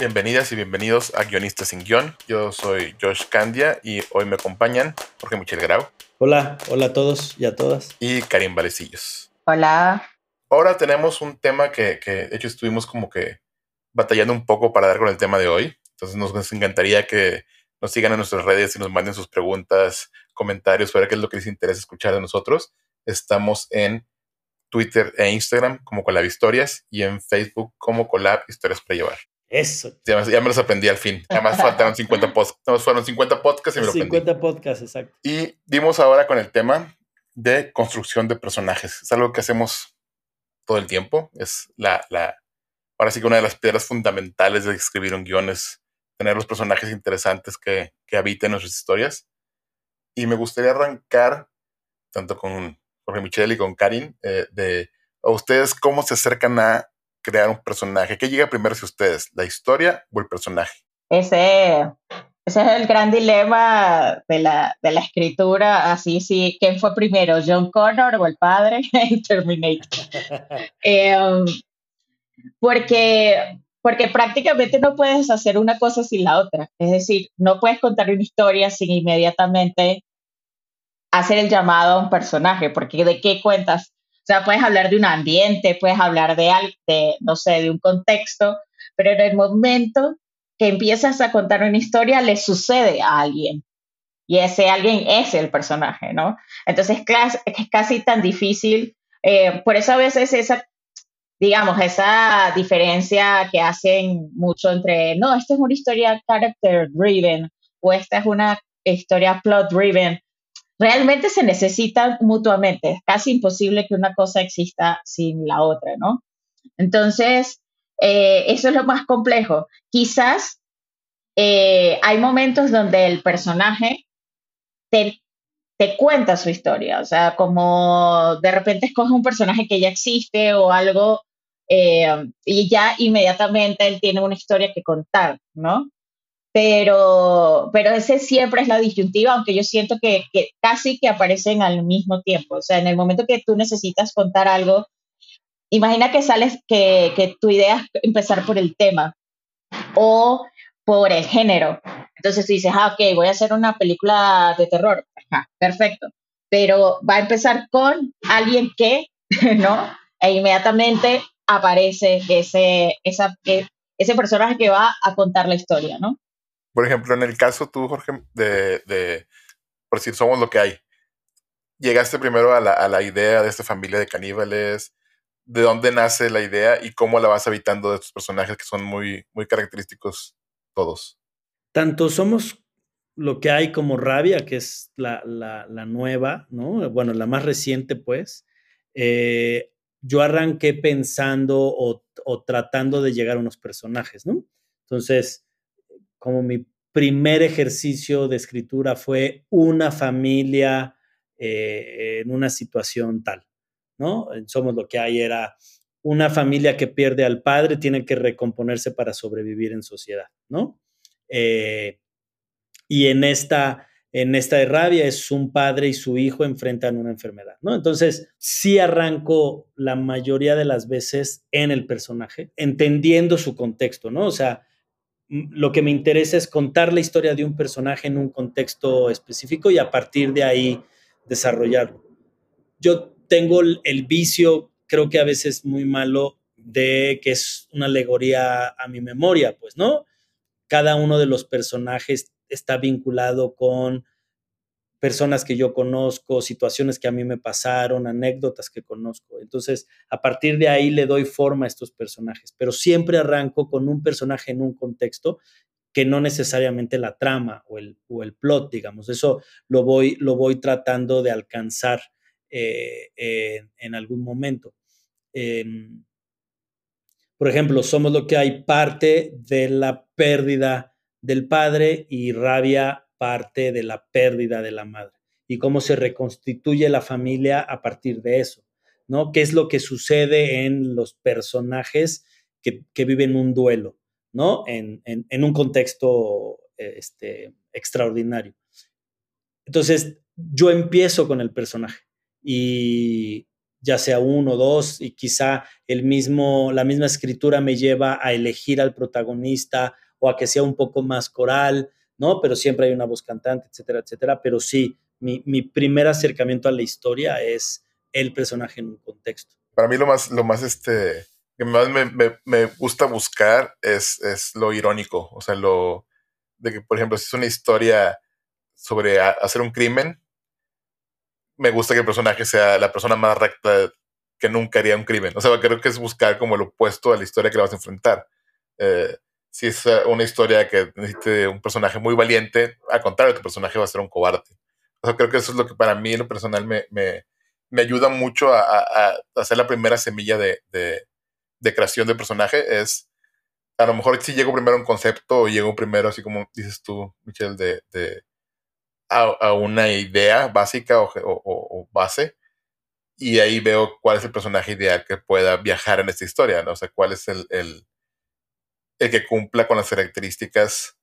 Bienvenidas y bienvenidos a Guionistas sin Guión. Yo soy Josh Candia y hoy me acompañan Jorge Michel Grau Hola, hola a todos y a todas. y Karim Valecillos. Hola. Ahora tenemos un tema que, que, de hecho estuvimos como que batallando un poco para dar con el tema de hoy. Entonces nos encantaría que nos sigan en nuestras redes y nos manden sus preguntas, comentarios, para qué es lo que les interesa escuchar de nosotros. Estamos en Twitter e Instagram como Colab Historias y en Facebook como Colab Historias para Llevar. Eso. Ya, me- ya me los aprendí al fin. Además faltaron 50 podcasts. No, fueron 50 podcasts y me lo aprendí. 50 podcasts, exacto. Y dimos ahora con el tema de construcción de personajes. Es algo que hacemos todo el tiempo. Es la, la, ahora sí que una de las piedras fundamentales de escribir un guion es tener los personajes interesantes que, que habiten nuestras historias. Y me gustaría arrancar, tanto con Jorge Michel y con Karin, eh, de a ustedes cómo se acercan a crear un personaje. ¿Qué llega primero si ustedes, la historia o el personaje? Ese, ese es el gran dilema de la, de la escritura. Así, sí, ¿quién fue primero, John Connor o el padre en Terminator? Eh, porque, porque prácticamente no puedes hacer una cosa sin la otra. Es decir, no puedes contar una historia sin inmediatamente hacer el llamado a un personaje, porque ¿de qué cuentas? O sea, puedes hablar de un ambiente, puedes hablar de, de no sé, de un contexto, pero en el momento que empiezas a contar una historia, le sucede a alguien. Y ese alguien es el personaje, ¿no? Entonces es casi tan difícil. eh, por eso a veces esa, digamos, esa diferencia que hacen mucho entre, no, esta es una historia character driven o esta es una historia plot driven, realmente se necesitan mutuamente. Es casi imposible que una cosa exista sin la otra, ¿no? Entonces, eh, eso es lo más complejo. Quizás eh, hay momentos donde el personaje te, cuenta su historia, o sea, como de repente escoge un personaje que ya existe o algo eh, y ya inmediatamente él tiene una historia que contar, ¿no? Pero, pero ese siempre es la disyuntiva, aunque yo siento que, que casi que aparecen al mismo tiempo, o sea, en el momento que tú necesitas contar algo, imagina que sales, que, que tu idea es empezar por el tema o por el género. Entonces tú dices, ah, ok, voy a hacer una película de terror. Ajá, perfecto. Pero va a empezar con alguien que, ¿no? E inmediatamente aparece ese, esa, e- ese personaje que va a contar la historia, ¿no? Por ejemplo, en el caso tú, Jorge, de, de por decir, somos lo que hay. Llegaste primero a la, a la idea de esta familia de caníbales, de dónde nace la idea y cómo la vas habitando de estos personajes que son muy, muy característicos todos. Tanto somos lo que hay como Rabia, que es la, la- la nueva, ¿no? Bueno, la más reciente, pues. Eh, yo arranqué pensando o, o tratando de llegar a unos personajes, ¿no? Entonces, como mi primer ejercicio de escritura fue una familia eh, en una situación tal, ¿no? Somos lo que hay era una familia que pierde al padre, tiene que recomponerse para sobrevivir en sociedad, ¿no? Eh, y en esta, en esta rabia es un padre y su hijo enfrentan una enfermedad, ¿no? Entonces, sí arranco la mayoría de las veces en el personaje, entendiendo su contexto, ¿no? O sea, lo que me interesa es contar la historia de un personaje en un contexto específico y a partir de ahí desarrollarlo. Yo tengo el, vicio, creo que a veces muy malo, de que es una alegoría a mi memoria, pues, ¿no? Cada uno de los personajes está vinculado con personas que yo conozco, situaciones que a mí me pasaron, anécdotas que conozco. Entonces, a partir de ahí le doy forma a estos personajes, pero siempre arranco con un personaje en un contexto que no necesariamente la trama o el, o el plot, digamos. Eso lo voy, lo voy tratando de alcanzar eh, en algún momento. Eh, por ejemplo, somos lo que hay parte de la pérdida del padre y rabia parte de la pérdida de la madre y cómo se reconstituye la familia a partir de eso, ¿no? ¿Qué es lo que sucede en los personajes que, viven un duelo, ¿no? En, un contexto este, extraordinario. Entonces, yo empiezo con el personaje y ya sea uno o dos, y quizá el mismo, la misma escritura me lleva a elegir al protagonista o a que sea un poco más coral, ¿no? Pero siempre hay una voz cantante, etcétera, etcétera. Pero sí, mi, mi primer acercamiento a la historia es el personaje en un contexto. Para mí lo más, lo más este, que más me, me, gusta buscar es, es, lo irónico, o sea, lo de que, por ejemplo, si es una historia sobre hacer un crimen, me gusta que el personaje sea la persona más recta que nunca haría un crimen. O sea, creo que es buscar como lo opuesto a la historia que le vas a enfrentar. Eh, si es eh, una historia que necesite un personaje muy valiente, al contrario, tu personaje va a ser un cobarde. O sea, creo que eso es lo que para mí en lo personal me, me, me ayuda mucho a, a, hacer la primera semilla de, de, de, creación de personaje. Es, a lo mejor si llego primero a un concepto o llego primero, así como dices tú, Michelle, de, de a, una idea básica o, base y ahí veo cuál es el personaje ideal que pueda viajar en esta historia, ¿no? O sea, cuál es el, el, el que cumpla con las características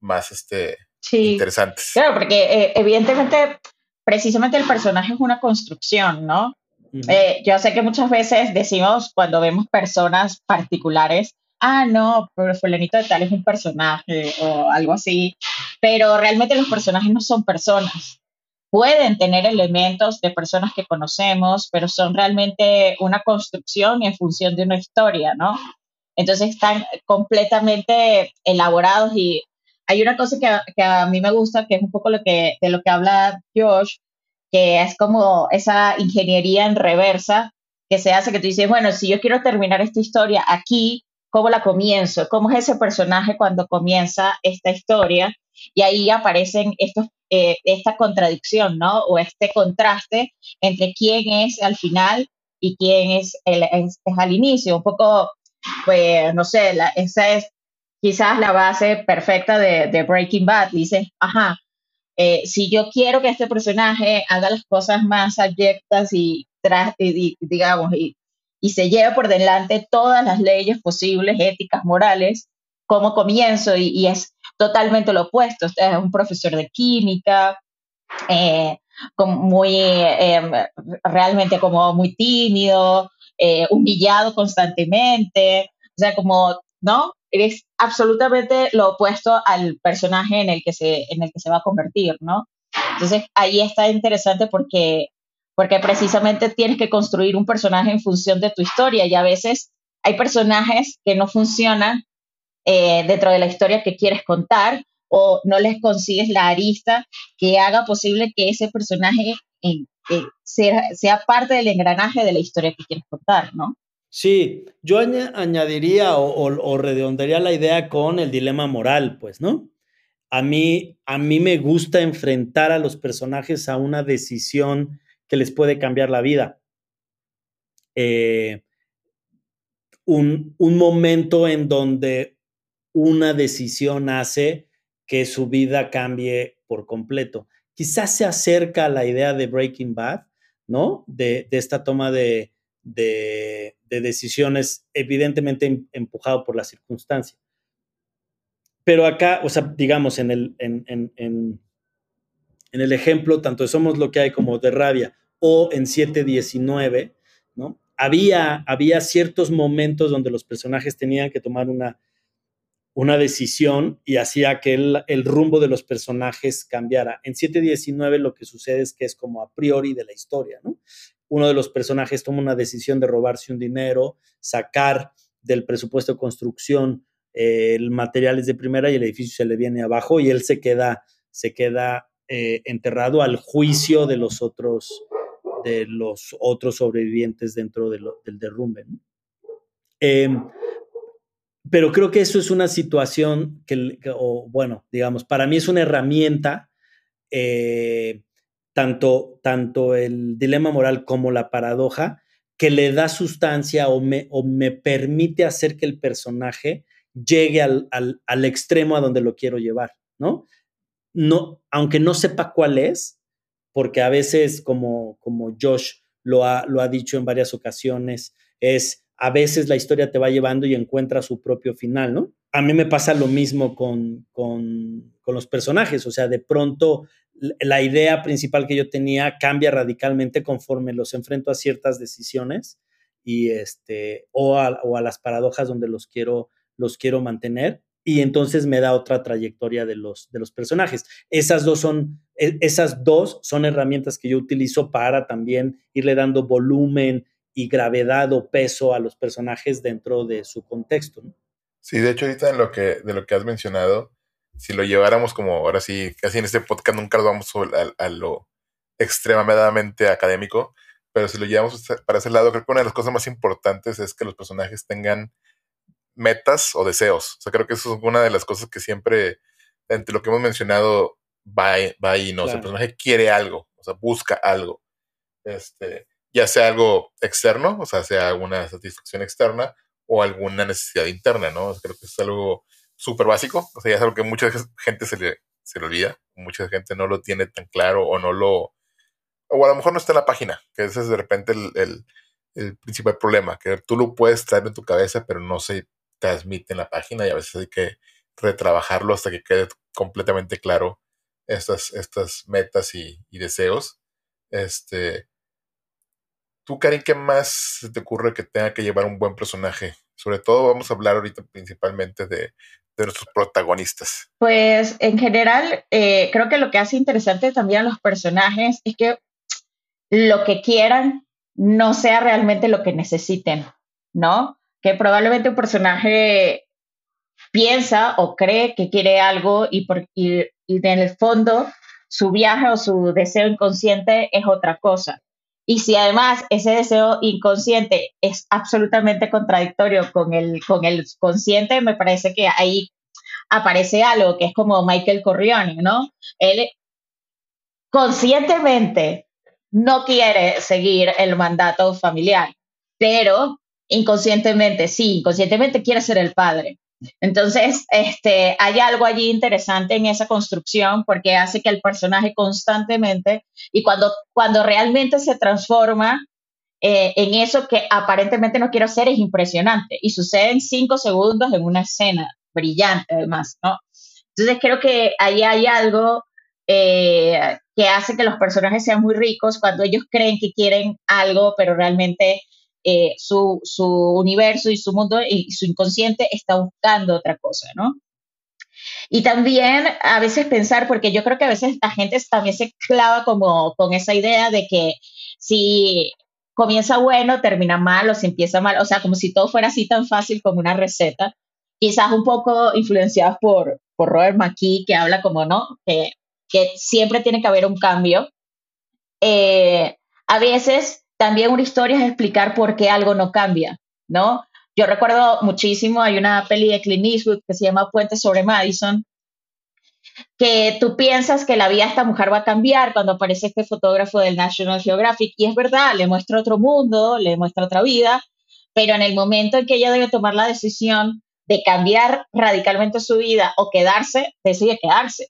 más este, interesantes. Claro, porque eh, evidentemente, precisamente el personaje es una construcción, ¿no? Eh, yo sé que muchas veces decimos cuando vemos personas particulares, ah, no, pero fulanito de tal es un personaje o algo así, pero realmente los personajes no son personas. Pueden tener elementos de personas que conocemos, pero son realmente una construcción en función de una historia, ¿no? Entonces están completamente elaborados y hay una cosa que, a mí me gusta, que es un poco lo que, de lo que habla Josh, que es como esa ingeniería en reversa que se hace, que tú dices, bueno, si yo quiero terminar esta historia aquí, cómo la comienzo, cómo es ese personaje cuando comienza esta historia. Y ahí aparecen estos, eh, esta contradicción, ¿no? O este contraste entre quién es al final y quién es, el, es, al inicio. Un poco, pues, no sé, la, esa es quizás la base perfecta de, de Breaking Bad. Dices, ajá, eh, si yo quiero que este personaje haga las cosas más abyectas y, y, digamos, y y se lleva por delante todas las leyes posibles, éticas, morales, como comienzo y, es totalmente lo opuesto. Es un profesor de química, eh, muy, em, realmente como muy tímido, eh, humillado constantemente, o sea, como, ¿no? Es absolutamente lo opuesto al personaje en el que se, en el que se va a convertir, ¿no? Entonces, ahí está interesante porque porque precisamente tienes que construir un personaje en función de tu historia y a veces hay personajes que no funcionan eh, dentro de la historia que quieres contar o no les consigues la arista que haga posible que ese personaje sea, parte del engranaje de la historia que quieres contar, ¿no? Sí, yo añadiría o, o, redondearía la idea con el dilema moral, pues, ¿no? A mí, a mí me gusta enfrentar a los personajes a una decisión que les puede cambiar la vida. Eh, un, momento en donde una decisión hace que su vida cambie por completo. Quizás se acerca a la idea de Breaking Bad, ¿no? De, esta toma de, decisiones evidentemente em, empujado por la circunstancia. Pero acá, o sea, digamos, en el, en, en el ejemplo tanto de Somos lo que hay como de Rabia o en 719, ¿no? Había, había ciertos momentos donde los personajes tenían que tomar una, una decisión y hacía que el, rumbo de los personajes cambiara. En 719 lo que sucede es que es como a priori de la historia, ¿no? Uno de los personajes toma una decisión de robarse un dinero, sacar del presupuesto de construcción eh, el material es de primera y el edificio se le viene abajo y él se queda, se queda eh, enterrado al juicio de los otros, de los otros sobrevivientes dentro del derrumbe. Em, pero creo que eso es una situación que, o, bueno, digamos, para mí es una herramienta, eh, tanto, tanto el dilema moral como la paradoja, que le da sustancia o me, o me permite hacer que el personaje llegue al, al, al extremo a donde lo quiero llevar, ¿no? No, aunque no sepa cuál es, porque a veces, como, como Josh lo ha, lo ha dicho en varias ocasiones, es a veces la historia te va llevando y encuentra su propio final, ¿no? A mí me pasa lo mismo con, con, los personajes, o sea, de pronto la idea principal que yo tenía cambia radicalmente conforme los enfrento a ciertas decisiones y este, o a, o a las paradojas donde los quiero, los quiero mantener y entonces me da otra trayectoria de los, de los personajes. Esas dos, son, e, esas dos son herramientas que yo utilizo para también irle dando volumen y gravedad o peso a los personajes dentro de su contexto. ¿no? Sí, de hecho ahorita en lo que, de lo que has mencionado, si lo lleváramos como ahora sí, casi en este podcast nunca lo vamos a, a lo extremadamente académico, pero si lo llevamos para ese lado, creo que una de las cosas más importantes es que los personajes tengan metas o deseos. O sea, creo que eso es una de las cosas que siempre, entre lo que hemos mencionado, va, va ahí, ¿no? O sea, el personaje quiere algo, o sea, busca algo. Este, ya sea algo externo, o sea, sea alguna satisfacción externa o alguna necesidad interna, ¿no? creo que es algo súper básico, o sea, ya es algo que mucha gente se le, se olvida, mucha gente no lo tiene tan claro o no lo, o a lo mejor no está en la página, que ese es de repente el, el, principal problema, que tú lo puedes traer en tu cabeza, pero no se transmite en la página y a veces hay que retrabajarlo hasta que quede completamente claro estas, estas metas y, deseos. Este, tú, Karin, ¿qué más te ocurre que tenga que llevar un buen personaje? Sobre todo vamos a hablar ahorita principalmente de, nuestros protagonistas. Pues en general, eh, creo que lo que hace interesante también a los personajes es que lo que quieran no sea realmente lo que necesiten, ¿no? que probablemente un personaje piensa o cree que quiere algo y, por, y, en el fondo su viaje o su deseo inconsciente es otra cosa. Y si además ese deseo inconsciente es absolutamente contradictorio con el, con el consciente, me parece que ahí aparece algo que es como Michael Corrione, ¿no? Él conscientemente no quiere seguir el mandato familiar, pero inconscientemente, sí, inconscientemente quiere ser el padre. Entonces, este, hay algo allí interesante en esa construcción porque hace que el personaje constantemente y cuando, cuando realmente se transforma eh, en eso que aparentemente no quiero hacer es impresionante y sucede en cinco segundos en una escena brillante además, ¿no? Entonces creo que ahí hay algo eh, que hace que los personajes sean muy ricos cuando ellos creen que quieren algo, pero realmente eh, su, universo y su mundo y su inconsciente está buscando otra cosa, ¿no? Y también a veces pensar, porque yo creo que a veces la gente también se clava como con esa idea de que si comienza bueno, termina mal o si empieza mal, o sea, como si todo fuera así tan fácil como una receta, quizás un poco influenciados por, por Robert McKee, que habla como, ¿no? Que, que siempre tiene que haber un cambio. Eh, a veces también una historia es explicar por qué algo no cambia, ¿no? Yo recuerdo muchísimo, hay una peli de Clint Eastwood que se llama Puente sobre Madison, que tú piensas que la vida de esta mujer va a cambiar cuando aparece este fotógrafo del National Geographic, y es verdad, le muestra otro mundo, le muestra otra vida, pero en el momento en que ella debe tomar la decisión de cambiar radicalmente su vida o quedarse, decide quedarse.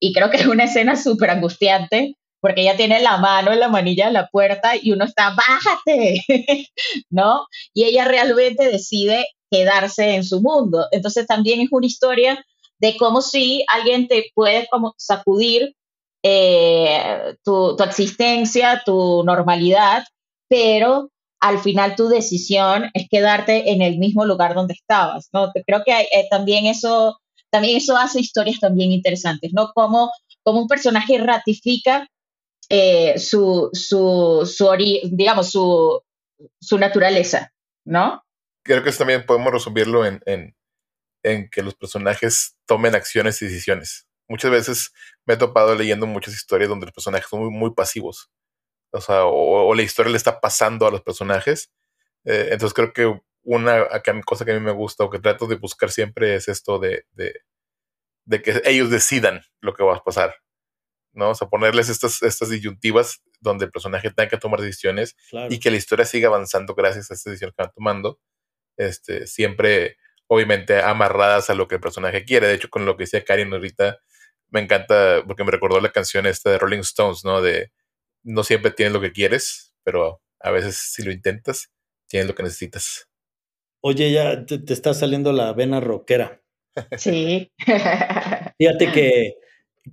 Y creo que es una escena súper angustiante porque ella tiene la mano en la manilla de la puerta y uno está, bájate, ¿no? Y ella realmente decide quedarse en su mundo. Entonces también es una historia de cómo si alguien te puede como sacudir eh, tu, existencia, tu normalidad, pero al final tu decisión es quedarte en el mismo lugar donde estabas, ¿no? Creo que eh, también eso también eso hace historias también interesantes, ¿no? Como, como un personaje ratifica eh, su, su, su digamos, su, su naturaleza, ¿no? Creo que eso también podemos resumirlo en, en, que los personajes tomen acciones y decisiones. Muchas veces me he topado leyendo muchas historias donde los personajes son muy, pasivos. O sea, o, la historia le está pasando a los personajes. Eh, entonces creo que una cosa que a mí me gusta o que trato de buscar siempre es esto de, de que ellos decidan lo que va a pasar. ¿No? O sea, ponerles estas, estas disyuntivas donde el personaje tenga que tomar decisiones y que la historia siga avanzando gracias a estas decisiones que van tomando. Este, siempre obviamente amarradas a lo que el personaje quiere. De hecho, con lo que decía Karin ahorita, me encanta porque me recordó la canción esta de Rolling Stones, ¿no? De no siempre tienes lo que quieres, pero a veces si lo intentas, tienes lo que necesitas. Oye, ya te, te está saliendo la vena rockera. Sí. Fíjate que,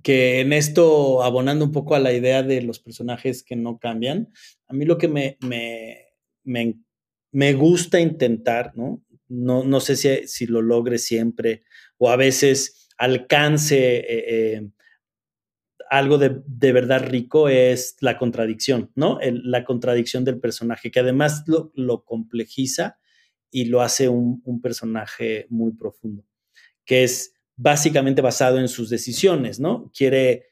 que en esto, abonando un poco a la idea de los personajes que no cambian, a mí lo que me, me, me, me gusta intentar, ¿no? No, no sé si, si, lo logre siempre o a veces alcance eh, eh, algo de, de, verdad rico es la contradicción, ¿no? La contradicción del personaje, que además lo, lo complejiza y lo hace un, un personaje muy profundo, que es básicamente basado en sus decisiones, ¿no? Quiere,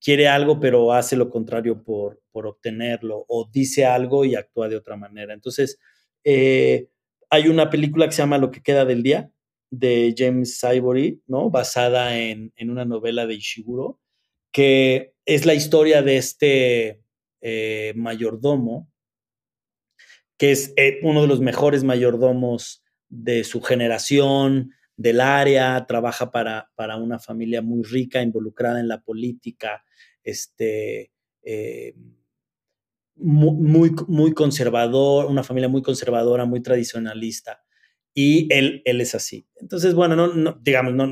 quiere algo, pero hace lo contrario por, por obtenerlo, o dice algo y actúa de otra manera. Entonces, eh, hay una película que se llama Lo que queda del día, de James Ivory, ¿no? Basada en, en una novela de Ishiguro, que es la historia de este eh, mayordomo, que es eh, uno de los mejores mayordomos de su generación, del área, trabaja para, para, una familia muy rica, involucrada en la política, este, eh, muy, muy conservador, una familia muy conservadora, muy tradicionalista. Y él, él es así. Entonces, bueno, no, digamos, no,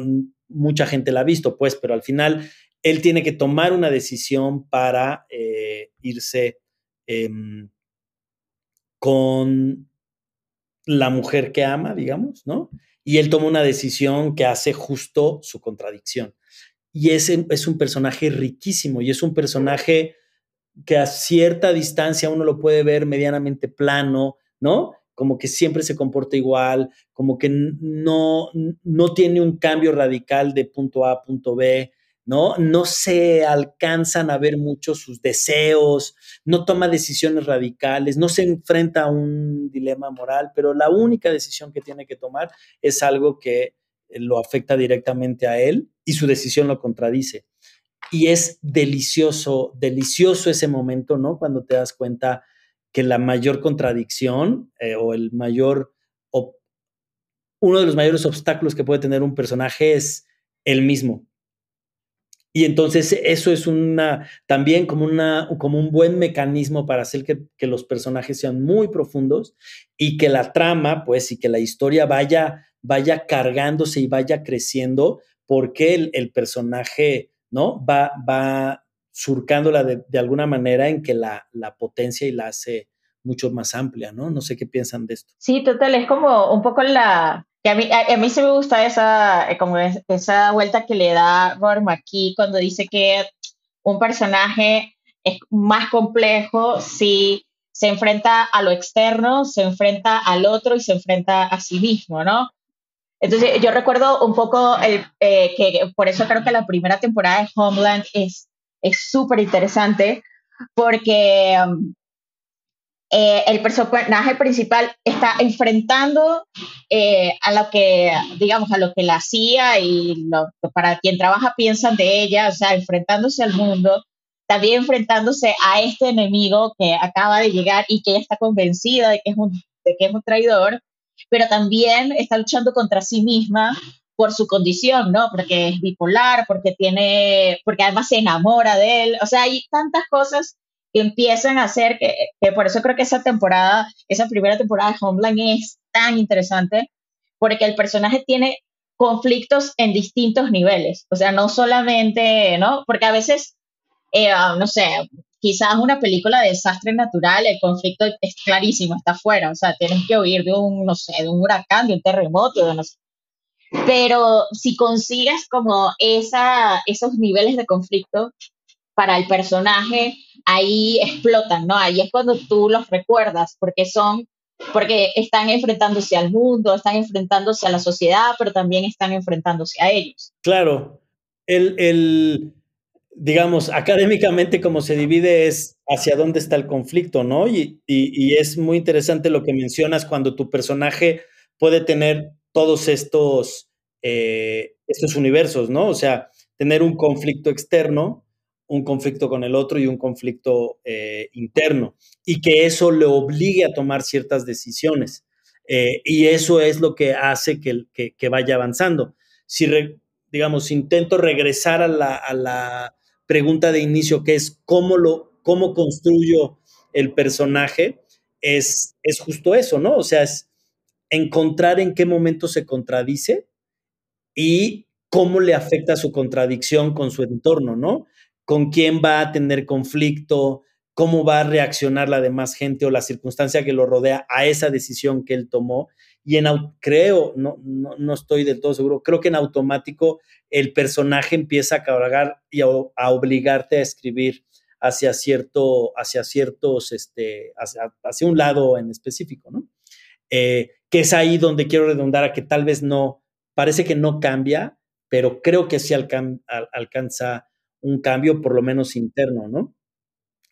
mucha gente la ha visto, pues, pero al final él tiene que tomar una decisión para eh, irse eh, con la mujer que ama, digamos, ¿no? Y él toma una decisión que hace justo su contradicción. Y ese es un personaje riquísimo y es un personaje que a cierta distancia uno lo puede ver medianamente plano, ¿no? Como que siempre se comporta igual, como que no, no tiene un cambio radical de punto A a punto B, ¿no? No se alcanzan a ver mucho sus deseos, no toma decisiones radicales, no se enfrenta a un dilema moral, pero la única decisión que tiene que tomar es algo que lo afecta directamente a él y su decisión lo contradice. Y es delicioso, delicioso ese momento, ¿no? Cuando te das cuenta que la mayor contradicción eh, o el mayor, o uno de los mayores obstáculos que puede tener un personaje es el mismo, y entonces eso es una, también como, una, como un buen mecanismo para hacer que, los personajes sean muy profundos y que la trama, pues, y que la historia vaya, vaya cargándose y vaya creciendo porque el, el personaje, ¿no? Va, va surcándola de, de, alguna manera en que la, la potencia y la hace mucho más amplia, ¿no? No sé qué piensan de esto. Sí, total, es como un poco la, a mí, a, sí me gusta esa, eh, como esa vuelta que le da Robert McKee cuando dice que un personaje es más complejo si se enfrenta a lo externo, se enfrenta al otro y se enfrenta a sí mismo, ¿no? Entonces yo recuerdo un poco eh, que por eso creo que la primera temporada de Homeland es súper interesante porque um, eh, el personaje principal está enfrentando eh, a lo que, digamos, a lo que la CIA y lo, para quien trabaja piensan de ella, o sea, enfrentándose al mundo, también enfrentándose a este enemigo que acaba de llegar y que ella está convencida de que es un, de que es un traidor, pero también está luchando contra sí misma por su condición, ¿no? Porque es bipolar, porque tiene, porque además se enamora de él, o sea, hay tantas cosas que empiezan a hacer, que, que, por eso creo que esa temporada, esa primera temporada de Homeland es tan interesante, porque el personaje tiene conflictos en distintos niveles, o sea, no solamente, ¿no? Porque a veces, eh, no sé, quizás una película de desastre natural, el conflicto es clarísimo, está afuera, o sea, tienes que huir de un, no sé, de un huracán, de un terremoto, de no sé. Pero si consigues como esa, esos niveles de conflicto, para el personaje, ahí explotan, ¿no? Ahí es cuando tú los recuerdas, porque son, porque están enfrentándose al mundo, están enfrentándose a la sociedad, pero también están enfrentándose a ellos. Claro, el, el digamos, académicamente como se divide es hacia dónde está el conflicto, ¿no? Y, y, y es muy interesante lo que mencionas cuando tu personaje puede tener todos estos, eh, estos universos, ¿no? O sea, tener un conflicto externo, un conflicto con el otro y un conflicto eh, interno, y que eso le obligue a tomar ciertas decisiones. Eh, y eso es lo que hace que, vaya avanzando. Si, digamos, intento regresar a la, a la, pregunta de inicio, que es cómo, lo, cómo construyo el personaje, es, es justo eso, ¿no? O sea, es encontrar en qué momento se contradice y cómo le afecta su contradicción con su entorno, ¿no? Con quién va a tener conflicto, cómo va a reaccionar la demás gente o la circunstancia que lo rodea a esa decisión que él tomó. Y en creo, no, no, estoy del todo seguro, creo que en automático el personaje empieza a cargar y a, obligarte a escribir hacia cierto, hacia ciertos, este, hacia, un lado en específico, ¿no? Eh, que es ahí donde quiero redundar a que tal vez no, parece que no cambia, pero creo que sí alcanza un cambio, por lo menos interno, ¿no?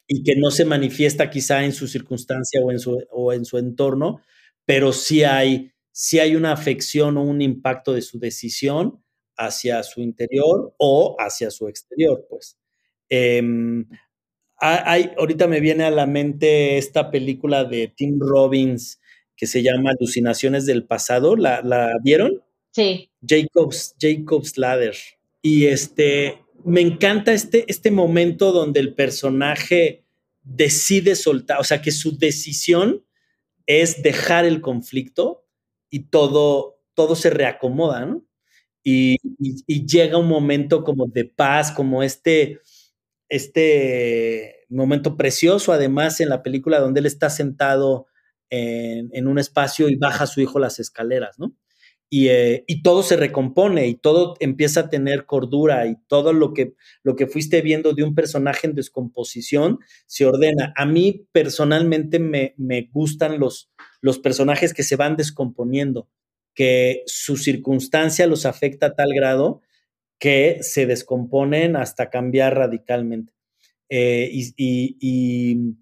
Y que no se manifiesta quizá en su circunstancia o en su, o en su entorno, pero sí hay, sí hay una afección o un impacto de su decisión hacia su interior o hacia su exterior, pues. Em, hay, ahorita me viene a la mente esta película de Tim Robbins que se llama Alucinaciones del Pasado. ¿La, la vieron? Sí. Jacob's, Jacob's Ladder. Y este, me encanta este, este momento donde el personaje decide soltar, o sea, que su decisión es dejar el conflicto y todo, todo se reacomoda, ¿no? Y, llega un momento como de paz, como este, este momento precioso, además, en la película donde él está sentado en, en un espacio y baja a su hijo las escaleras, ¿no? Eh, y, todo se recompone y todo empieza a tener cordura y todo lo que, lo que fuiste viendo de un personaje en descomposición se ordena. A mí personalmente me, gustan los, los personajes que se van descomponiendo, que su circunstancia los afecta a tal grado que se descomponen hasta cambiar radicalmente. Eh, y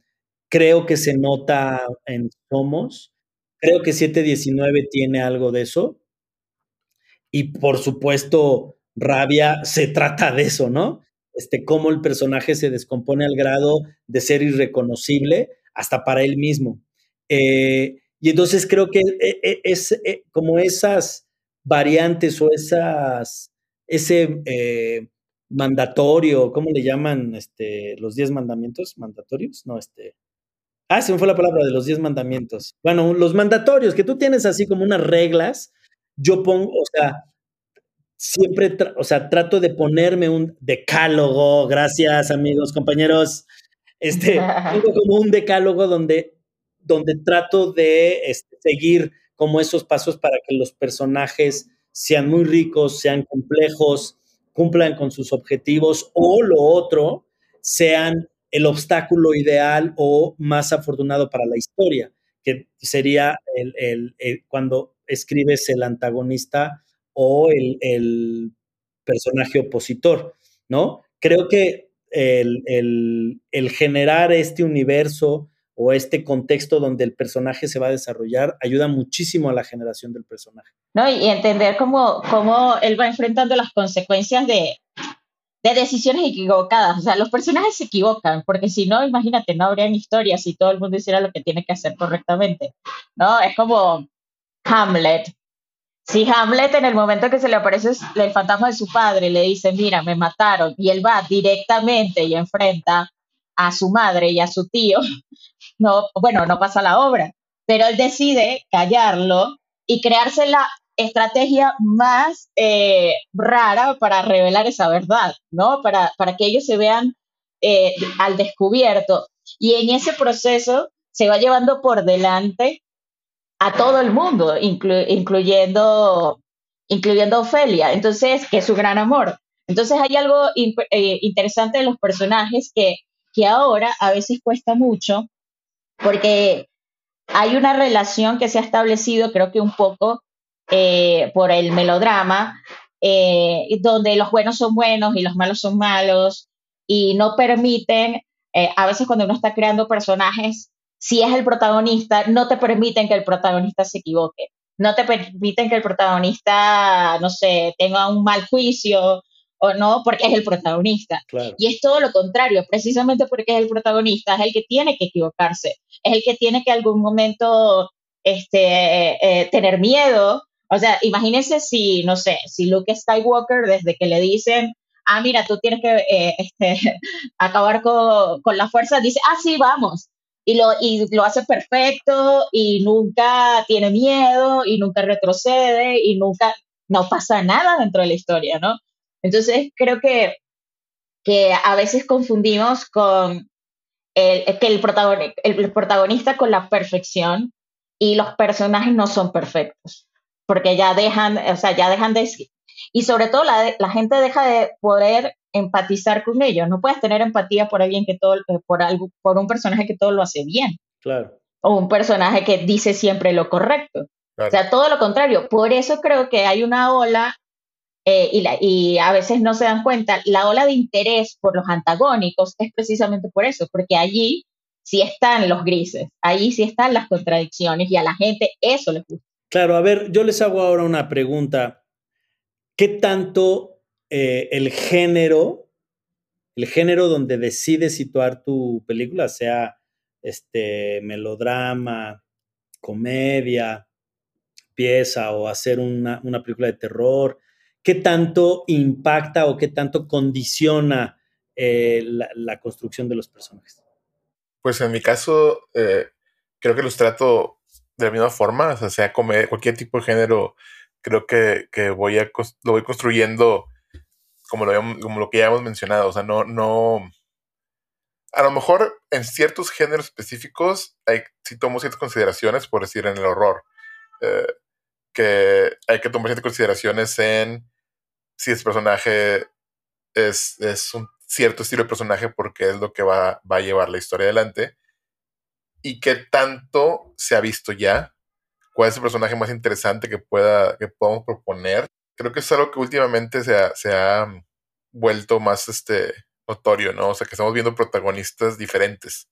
creo que se nota en Somos. Creo que 719 tiene algo de eso y por supuesto, Rabia se trata de eso, ¿no? Este, cómo el personaje se descompone al grado de ser irreconocible hasta para él mismo. Eh, y entonces creo que e, e, es, eh, como esas variantes o esas, ese eh, mandatorio, ¿cómo le llaman este, los diez mandamientos? ¿Mandatorios? No, este. Ah, se me fue la palabra de los diez mandamientos. Bueno, los mandatorios, que tú tienes así como unas reglas yo pongo, o sea, siempre, o sea, trato de ponerme un decálogo, gracias amigos, compañeros, este, tengo como un decálogo donde, donde trato de este, seguir como esos pasos para que los personajes sean muy ricos, sean complejos, cumplan con sus objetivos o lo otro, sean el obstáculo ideal o más afortunado para la historia, que sería el, cuando escribes el antagonista o el, personaje opositor, ¿no? Creo que el, generar este universo o este contexto donde el personaje se va a desarrollar ayuda muchísimo a la generación del personaje. No, y entender cómo, cómo él va enfrentando las consecuencias de, de decisiones equivocadas. O sea, los personajes se equivocan, porque si no, imagínate, no habrían historias si todo el mundo hiciera lo que tiene que hacer correctamente. ¿No? Es como Hamlet. Si Hamlet en el momento que se le aparece el fantasma de su padre le dice, mira, me mataron, y él va directamente y enfrenta a su madre y a su tío, no, bueno, no pasa la obra, pero él decide callarlo y crearse la estrategia más eh, rara para revelar esa verdad, ¿no? Para, para que ellos se vean eh, al descubierto. Y en ese proceso se va llevando por delante a todo el mundo, incluyendo, incluyendo Ofelia, entonces, que es su gran amor. Entonces hay algo eh, interesante de los personajes que, que ahora a veces cuesta mucho, porque hay una relación que se ha establecido, creo que un poco eh, por el melodrama, eh, donde los buenos son buenos y los malos son malos, y no permiten, a veces cuando uno está creando personajes, si es el protagonista, no te permiten que el protagonista se equivoque. No te permiten que el protagonista, no sé, tenga un mal juicio o no, porque es el protagonista. Y es todo lo contrario, precisamente porque es el protagonista, es el que tiene que equivocarse, es el que tiene que algún momento este, eh, tener miedo. O sea, imagínense si, no sé, si Luke Skywalker, desde que le dicen, ah, mira, tú tienes que eh, este, acabar con, con, la fuerza, dice, ah, sí, vamos. Y lo, y lo hace perfecto y nunca tiene miedo y nunca retrocede y nunca, no pasa nada dentro de la historia, ¿no? Entonces creo que, que a veces confundimos con el, que el, el protagonista con la perfección y los personajes no son perfectos, porque ya dejan, o sea, ya dejan de... Y sobre todo la, la gente deja de poder empatizar con ellos. No puedes tener empatía por alguien que todo, eh, por algo, por un personaje que todo lo hace bien. Claro. O un personaje que dice siempre lo correcto. O sea, todo lo contrario. Por eso creo que hay una ola, eh, y, la, y a veces no se dan cuenta, la ola de interés por los antagónicos es precisamente por eso, porque allí sí están los grises, allí sí están las contradicciones y a la gente eso les gusta. Claro, a ver, yo les hago ahora una pregunta. ¿Qué tanto eh, el género, el género donde decides situar tu película, sea este melodrama, comedia, pieza o hacer una, una película de terror, qué tanto impacta o qué tanto condiciona eh, la, construcción de los personajes? Pues en mi caso, eh, creo que los trato de la misma forma, o sea, sea cualquier tipo de género, creo que, que voy a, lo voy construyendo como lo, como lo que ya hemos mencionado, o sea, no, no, a lo mejor en ciertos géneros específicos hay, sí tomo ciertas consideraciones, por decir en el horror, eh, que hay que tomar ciertas consideraciones en si ese personaje es, es un cierto estilo de personaje porque es lo que va, va a llevar la historia adelante y qué tanto se ha visto ya, cuál es el personaje más interesante que, pueda, que podamos proponer. Creo que es algo que últimamente se ha, se ha vuelto más este, notorio, ¿no? O sea, que estamos viendo protagonistas diferentes,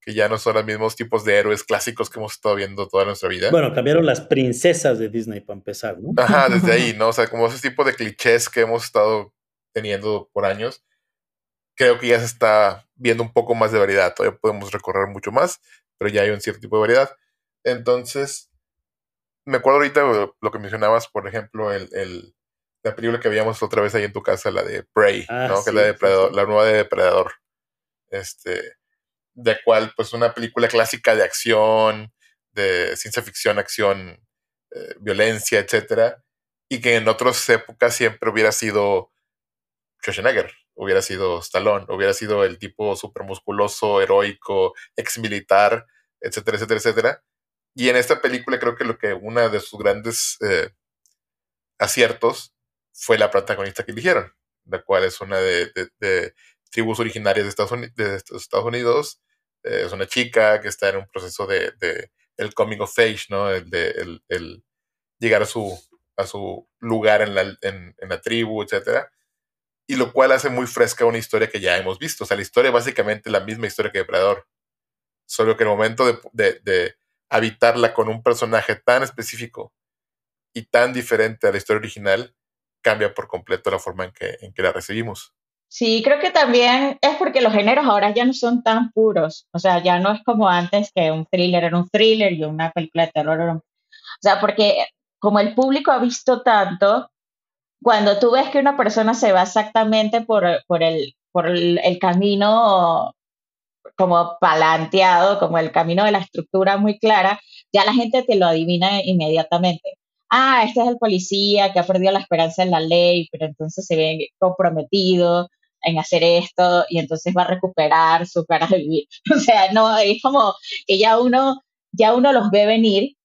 que ya no son los mismos tipos de héroes clásicos que hemos estado viendo toda nuestra vida. Bueno, cambiaron las princesas de Disney para empezar, ¿no? Ajá, desde ahí, ¿no? O sea, como ese tipo de clichés que hemos estado teniendo por años, creo que ya se está viendo un poco más de variedad. Todavía podemos recorrer mucho más, pero ya hay un cierto tipo de variedad. Entonces, me acuerdo ahorita lo que mencionabas, por ejemplo, el, el la película que veíamos otra vez ahí en tu casa, la de Prey, ah, ¿no? que es la, de la nueva de Depredador. Este, de cual, pues, una película clásica de acción, de ciencia ficción, acción, eh, violencia, etcétera, y que en otras épocas siempre hubiera sido Schwarzenegger, hubiera sido Stallone, hubiera sido el tipo súper musculoso, heroico, ex militar, etcétera, etcétera, etcétera. Y en esta película creo que lo que una de sus grandes eh, aciertos fue la protagonista que eligieron, la cual es una de, tribus originarias de Estados, Unidos. Eh, es una chica que está en un proceso de, el coming of age, ¿no? El, de, el, llegar a su, a su lugar en la, en, la tribu, etc. Y lo cual hace muy fresca una historia que ya hemos visto. O sea, la historia es básicamente la misma historia que Depredador. Solo que el momento de habitarla con un personaje tan específico y tan diferente a la historia original, cambia por completo la forma en que, en que la recibimos. Sí, creo que también es porque los géneros ahora ya no son tan puros. O sea, ya no es como antes que un thriller era un thriller y una película de terror era un... O sea, porque como el público ha visto tanto, cuando tú ves que una persona se va exactamente por, por, el, por el, el camino como palanteado, como el camino de la estructura muy clara, ya la gente te lo adivina inmediatamente ah, este es el policía que ha perdido la esperanza en la ley, pero entonces se ve comprometido en hacer esto y entonces va a recuperar su ganas de vivir. O sea, no, es como que ya uno, ya uno los ve venir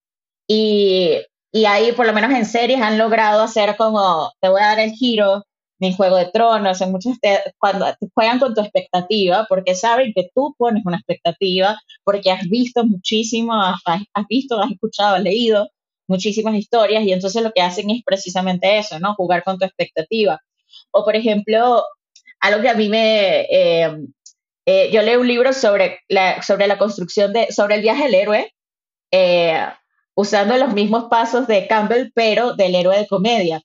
y, y ahí por lo menos en series han logrado hacer como, te voy a dar el giro, mi Juego de Tronos, en muchos cuando juegan con tu expectativa, porque saben que tú pones una expectativa, porque has visto muchísimo, has, has visto, has escuchado, has leído, muchísimas historias y entonces lo que hacen es precisamente eso, ¿no? Jugar con tu expectativa. O por ejemplo, algo que a mí me... Eh, eh, yo leo un libro sobre la, sobre la construcción de, sobre el viaje del héroe, eh, usando los mismos pasos de Campbell, pero del héroe de comedia.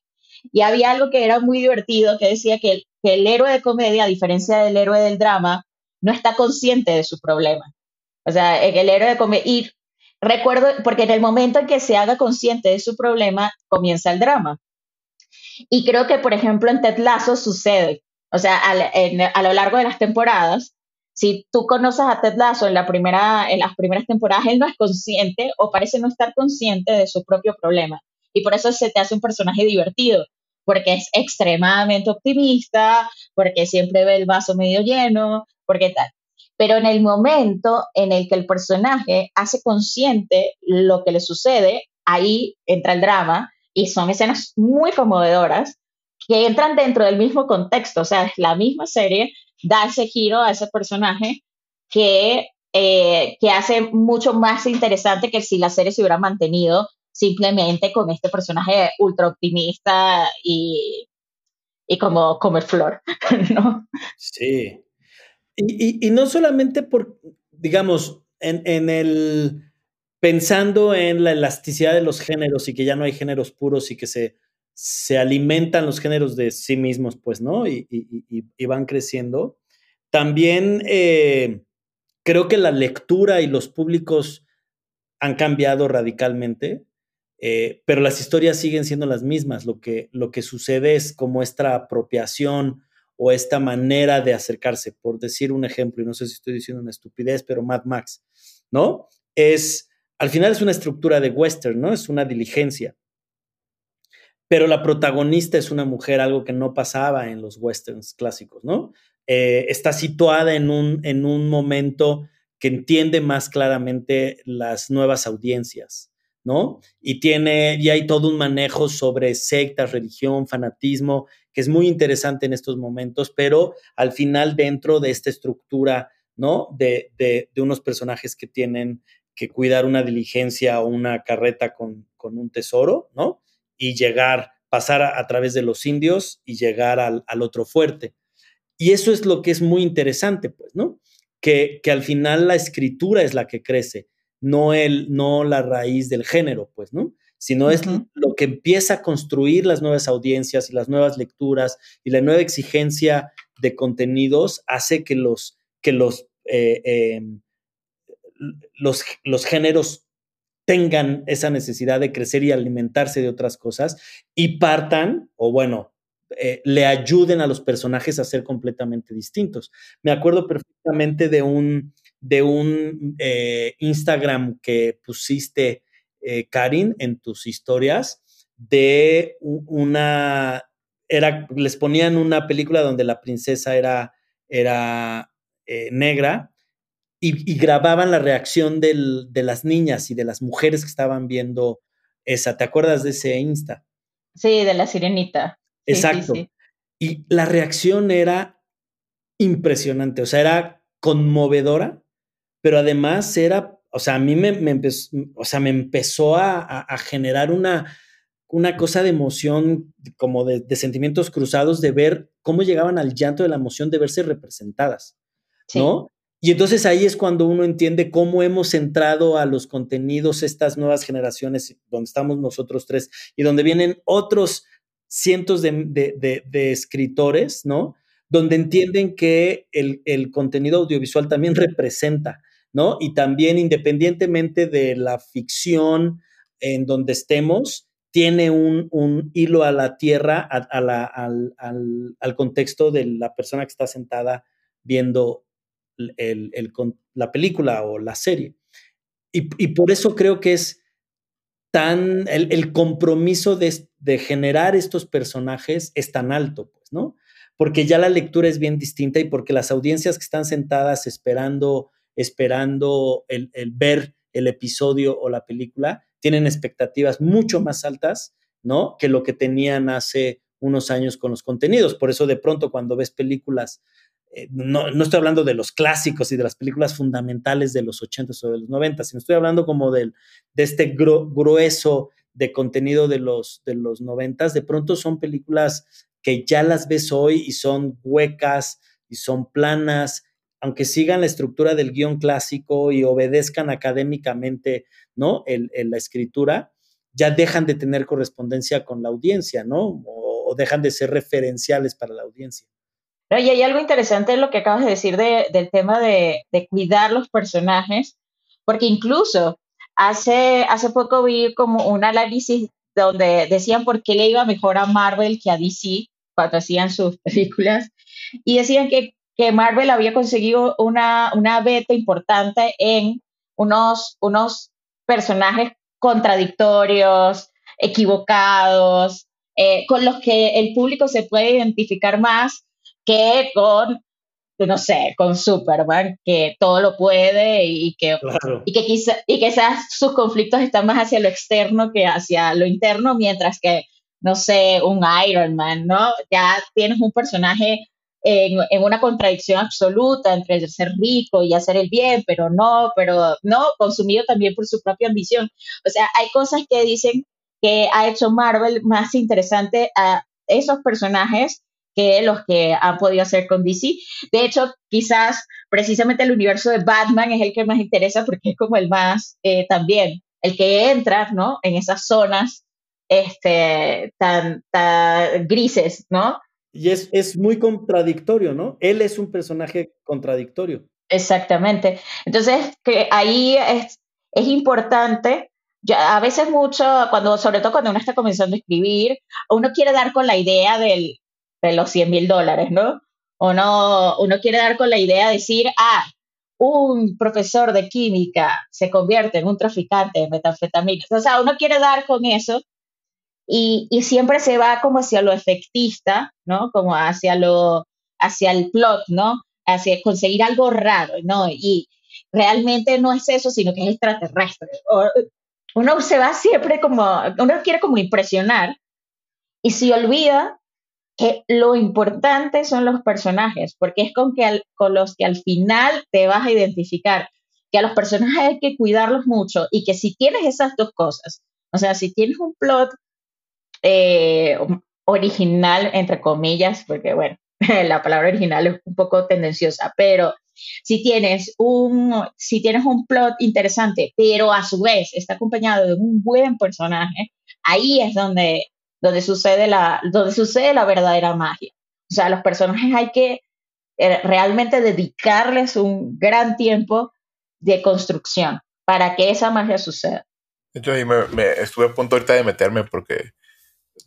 Y había algo que era muy divertido, que decía que que el héroe de comedia, a diferencia del héroe del drama, no está consciente de su problema. O sea, el héroe de comedia, recuerdo, porque en el momento en que se haga consciente de su problema, comienza el drama. Y creo que, por ejemplo, en Ted Lasso sucede. O sea, a lo largo de las temporadas, si tú conoces a Ted Lasso en, la primera, en las primeras temporadas, él no es consciente o parece no estar consciente de su propio problema. Y por eso se te hace un personaje divertido, porque es extremadamente optimista, porque siempre ve el vaso medio lleno, porque tal. Pero en el momento en el que el personaje hace consciente lo que le sucede, ahí entra el drama y son escenas muy conmovedoras que entran dentro del mismo contexto, o sea, la misma serie, da ese giro a ese personaje que, eh, que hace mucho más interesante que si la serie se hubiera mantenido simplemente con este personaje ultra optimista y, y como comer flor, ¿no? Sí. Y, y, no solamente por, digamos, en, en, el pensando en la elasticidad de los géneros y que ya no hay géneros puros y que se se alimentan los géneros de sí mismos, pues, ¿no? Y, van creciendo. También eh, creo que la lectura y los públicos han cambiado radicalmente, eh, pero las historias siguen siendo las mismas. Lo que, lo que sucede es como esta apropiación o esta manera de acercarse. Por decir un ejemplo, y no sé si estoy diciendo una estupidez, pero Mad Max, ¿no? Es, al final es una estructura de western, ¿no? Es una diligencia pero la protagonista es una mujer, algo que no pasaba en los westerns clásicos, ¿no? Eh, está situada en un, en un momento que entiende más claramente las nuevas audiencias, ¿no? Y tiene, y hay todo un manejo sobre sectas, religión, fanatismo, que es muy interesante en estos momentos, pero al final dentro de esta estructura, ¿no? De, de, de unos personajes que tienen que cuidar una diligencia o una carreta con, con un tesoro, ¿no? y llegar, pasar a, través de los indios y llegar al, otro fuerte. Y eso es lo que es muy interesante, pues, ¿no? Que, que al final la escritura es la que crece, no, el, no la raíz del género, pues, ¿no? Sino es lo que empieza a construir las nuevas audiencias y las nuevas lecturas y la nueva exigencia de contenidos hace que los, que los, eh, em, los, los géneros tengan esa necesidad de crecer y alimentarse de otras cosas y partan, o bueno, eh, le ayuden a los personajes a ser completamente distintos. Me acuerdo perfectamente de un, de un eh, Instagram que pusiste, eh, Karin, en tus historias, de una, era, les ponían una película donde la princesa era, era negra y, grababan la reacción de las niñas y de las mujeres que estaban viendo esa. ¿Te acuerdas de ese Insta? Sí, de la sirenita. Exacto. Y la reacción era impresionante, o sea, era conmovedora, pero además era, o sea, a mí me, empezó, o sea, me empezó a, generar una, una cosa de emoción, como de, de, sentimientos cruzados, de ver cómo llegaban al llanto de la emoción de verse representadas, ¿no? Y entonces ahí es cuando uno entiende cómo hemos entrado a los contenidos, estas nuevas generaciones, donde estamos nosotros tres, y donde vienen otros cientos de, escritores, ¿no? Donde entienden que el, contenido audiovisual también representa, Y también independientemente de la ficción en donde estemos, tiene un, hilo a la tierra, al, contexto de la persona que está sentada viendo la película o la serie. Y, por eso creo que es tan, el, compromiso de, de, generar estos personajes es tan alto, pues, ¿no? Porque ya la lectura es bien distinta y porque las audiencias que están sentadas esperando, esperando el, el ver el episodio o la película, tienen expectativas mucho más altas, ¿no? Que lo que tenían hace unos años con los contenidos. Por eso de pronto cuando ves películas eh, no, estoy hablando de los clásicos y de las películas fundamentales de los 80 o de los 90, sino estoy hablando como del, de este grueso de contenido de los, de los 90. De pronto son películas que ya las ves hoy y son huecas y son planas, aunque sigan la estructura del guion clásico y obedezcan académicamente ¿no? El, la escritura, ya dejan de tener correspondencia con la audiencia, ¿no? o dejan de ser referenciales para la audiencia. Y hay algo interesante en lo que acabas de decir del tema de, cuidar los personajes, porque incluso hace, hace poco vi como un análisis donde decían por qué le iba mejor a Marvel que a DC cuando hacían sus películas. Y decían que, que Marvel había conseguido una, una beta importante en unos, unos personajes contradictorios, equivocados, eh, con los que el público se puede identificar más que con, no sé, con Superman, que todo lo puede y que, y que, quizá, y quizás sus conflictos están más hacia lo externo que hacia lo interno, mientras que, no sé, un Iron Man, ¿no? Ya tienes un personaje en, en, una contradicción absoluta entre ser rico y hacer el bien, pero no, pero no, consumido también por su propia ambición. O sea, hay cosas que dicen que ha hecho Marvel más interesante a esos personajes que los que han podido hacer con DC. De hecho, quizás precisamente el universo de Batman es el que más interesa porque es como el más eh, también, el que entra, ¿no? En esas zonas este, tan, tan grises, ¿no? Y es, es muy contradictorio, ¿no? Él es un personaje contradictorio. Exactamente. Entonces, que ahí es, es importante a veces mucho, cuando, sobre todo cuando uno está comenzando a escribir, uno quiere dar con la idea del, de los 100 mil dólares, ¿no? Uno, uno quiere dar con la idea de decir, ah, un profesor de química se convierte en un traficante de metanfetaminas. O sea, uno quiere dar con eso y, y, siempre se va como hacia lo efectista, ¿no? Como hacia lo, hacia el plot, ¿no? Hacia conseguir algo raro, ¿no? Y realmente no es eso, sino que es extraterrestre. O, uno se va siempre como, uno quiere como impresionar y se olvida que lo importante son los personajes, porque es con, que con los que al final te vas a identificar, que a los personajes hay que cuidarlos mucho y que si tienes esas dos cosas, o sea, si tienes un plot eh, original, entre comillas, porque bueno, la palabra original es un poco tendenciosa, pero si tienes un, si tienes un plot interesante, pero a su vez está acompañado de un buen personaje, ahí es donde, donde, sucede, la, donde sucede la verdadera magia. O sea, los personajes hay que eh, realmente dedicarles un gran tiempo de construcción para que esa magia suceda. Yo me, estuve a punto ahorita de meterme porque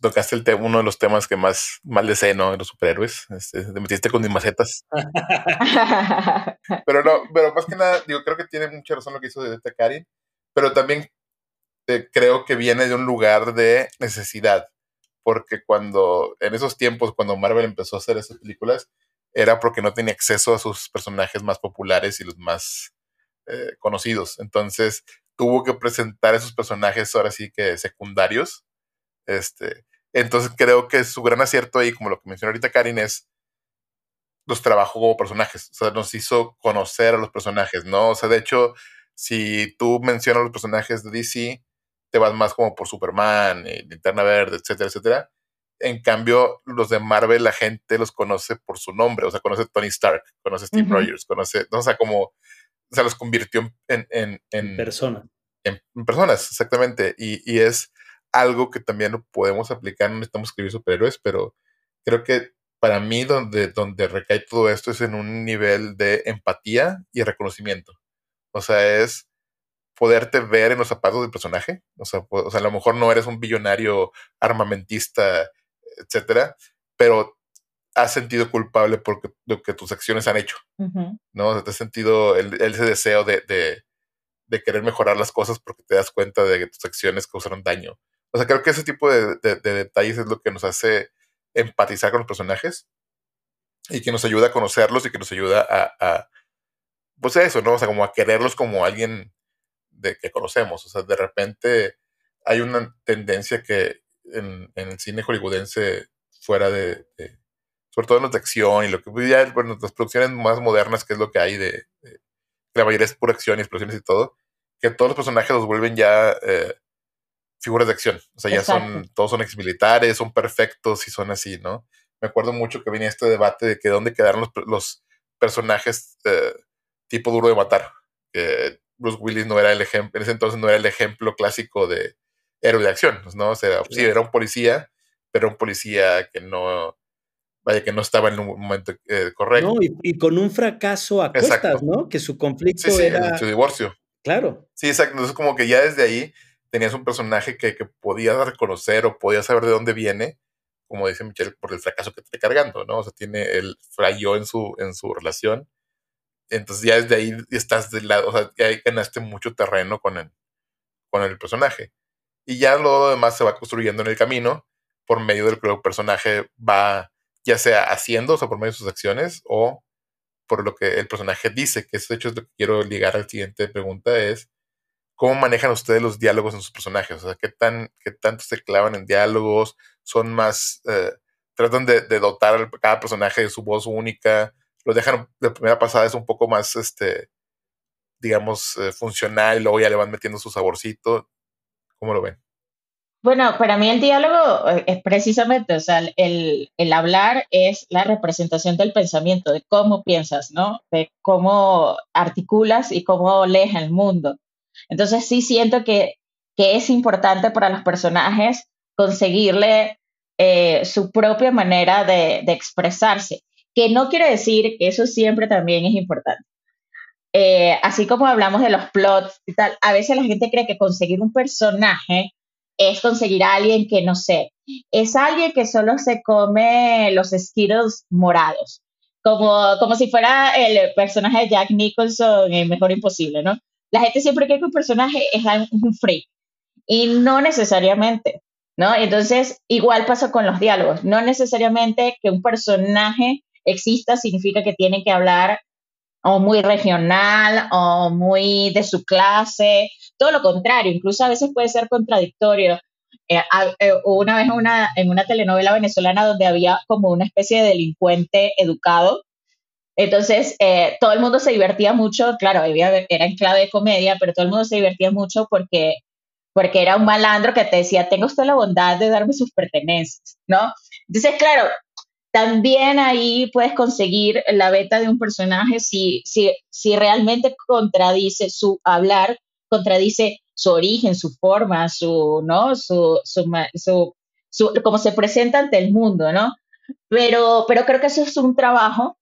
tocaste el uno de los temas que más mal deseo, ¿no? De los superhéroes. Este, te metiste con mis macetas. pero no, pero más que nada, digo, creo que tiene mucha razón lo que hizo de Karin, pero también eh, creo que viene de un lugar de necesidad. Porque cuando, en esos tiempos, cuando Marvel empezó a hacer esas películas, era porque no tenía acceso a sus personajes más populares y los más eh, conocidos. Entonces, tuvo que presentar esos personajes ahora sí que secundarios este, entonces creo que su gran acierto ahí, como lo que mencionó ahorita Karin, es los trabajó como personajes. O sea, nos hizo conocer a los personajes, ¿no? O sea, de hecho, si tú mencionas los personajes de DC, te vas más como por Superman, y Linterna Verde, etcétera, etcétera. En cambio, los de Marvel, la gente los conoce por su nombre. O sea, conoce a Tony Stark, conoce a Steve Rogers, conoce, o sea, como, o sea, los convirtió en... En, en, personas. En, personas, exactamente. Y, y es algo que también lo podemos aplicar, no necesitamos escribir superhéroes, pero creo que para mí donde, donde recae todo esto es en un nivel de empatía y reconocimiento. O sea, es poderte ver en los zapatos del personaje. O sea, o sea a lo mejor no eres un billonario armamentista, etcétera, pero has sentido culpable por lo que tus acciones han hecho. ¿No? O sea, te has sentido ese deseo de, de, de, querer mejorar las cosas porque te das cuenta de que tus acciones causaron daño. O sea, creo que ese tipo de, detalles es lo que nos hace empatizar con los personajes y que nos ayuda a conocerlos y que nos ayuda a, pues eso, ¿no? O sea, como a quererlos como alguien de que conocemos. O sea, de repente hay una tendencia que en, el cine hollywoodense fuera de, sobre todo en los de acción y lo que ya, bueno, las producciones más modernas, que es lo que hay de, la mayoría es pura acción y explosiones y todo, que todos los personajes los vuelven ya eh, figuras de acción. O sea, ya son, todos son exmilitares, son perfectos y son así, ¿no? Me acuerdo mucho que venía este debate de que dónde quedaron los, los personajes eh, tipo duro de matar. Bruce Willis no era el ejemplo, en ese entonces no era el ejemplo clásico de héroe de acción, ¿no? O sea, sí, era un policía, pero un policía que no, vaya, que no estaba en un momento eh, correcto. No, y, con un fracaso a cuestas, ¿no? Que su conflicto era... su divorcio. Claro. Sí, exacto. Entonces, como que ya desde ahí tenías un personaje que, que podías reconocer o podías saber de dónde viene, como dice Michelle, por el fracaso que está cargando, ¿no? O sea, tiene el falló en su, en su relación. Entonces ya desde ahí estás del lado, o sea, ya ganaste mucho terreno con el, con el personaje. Y ya lo demás se va construyendo en el camino por medio del que el personaje va, ya sea haciendo, o sea, por medio de sus acciones, o por lo que el personaje dice, que eso de hecho es lo que quiero ligar al siguiente pregunta, es ¿cómo manejan ustedes los diálogos en sus personajes? O sea, ¿qué, tan, qué tanto se clavan en diálogos? ¿Son más, eh, tratan de, dotar a cada personaje de su voz única? ¿Lo dejan de primera pasada es un poco más, este, digamos, eh, funcional y luego ya le van metiendo su saborcito? ¿Cómo lo ven? Bueno, para mí el diálogo eh, es precisamente, o sea, el, el, hablar es la representación del pensamiento, de cómo piensas, ¿no? De cómo articulas y cómo lees el mundo. Entonces sí siento que, que es importante para los personajes conseguirle eh, su propia manera de, de, expresarse, que no quiere decir que eso siempre también es importante. Eh, así como hablamos de los plots y tal, a veces la gente cree que conseguir un personaje es conseguir a alguien que, no sé, es alguien que solo se come los Skittles morados, como, como si fuera el personaje de Jack Nicholson en Mejor Imposible, ¿no? La gente siempre cree que un personaje es un freak y no necesariamente, ¿no? Entonces, igual pasa con los diálogos. No necesariamente que un personaje exista significa que tiene que hablar o muy regional o muy de su clase, todo lo contrario, incluso a veces puede ser contradictorio. Eh, eh, una vez una, en una telenovela venezolana donde había como una especie de delincuente educado, entonces eh, todo el mundo se divertía mucho, claro, era en clave de comedia, pero todo el mundo se divertía mucho porque, porque era un malandro que te decía, tenga usted la bondad de darme sus pertenencias, ¿no? Entonces, claro, también ahí puedes conseguir la beta de un personaje si, si, si realmente contradice su hablar, contradice su origen, su forma, su, ¿no? Su, su, su, cómo se presenta ante el mundo, ¿no? Pero, pero creo que eso es un trabajo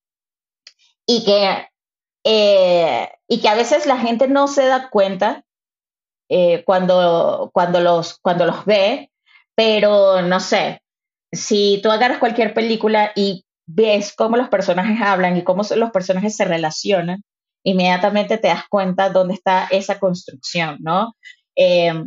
y que, eh, y que a veces la gente no se da cuenta eh, cuando, cuando, los, cuando los ve, pero no sé, si tú agarras cualquier película y ves cómo los personajes hablan y cómo los personajes se relacionan, inmediatamente te das cuenta dónde está esa construcción, ¿no? Eh,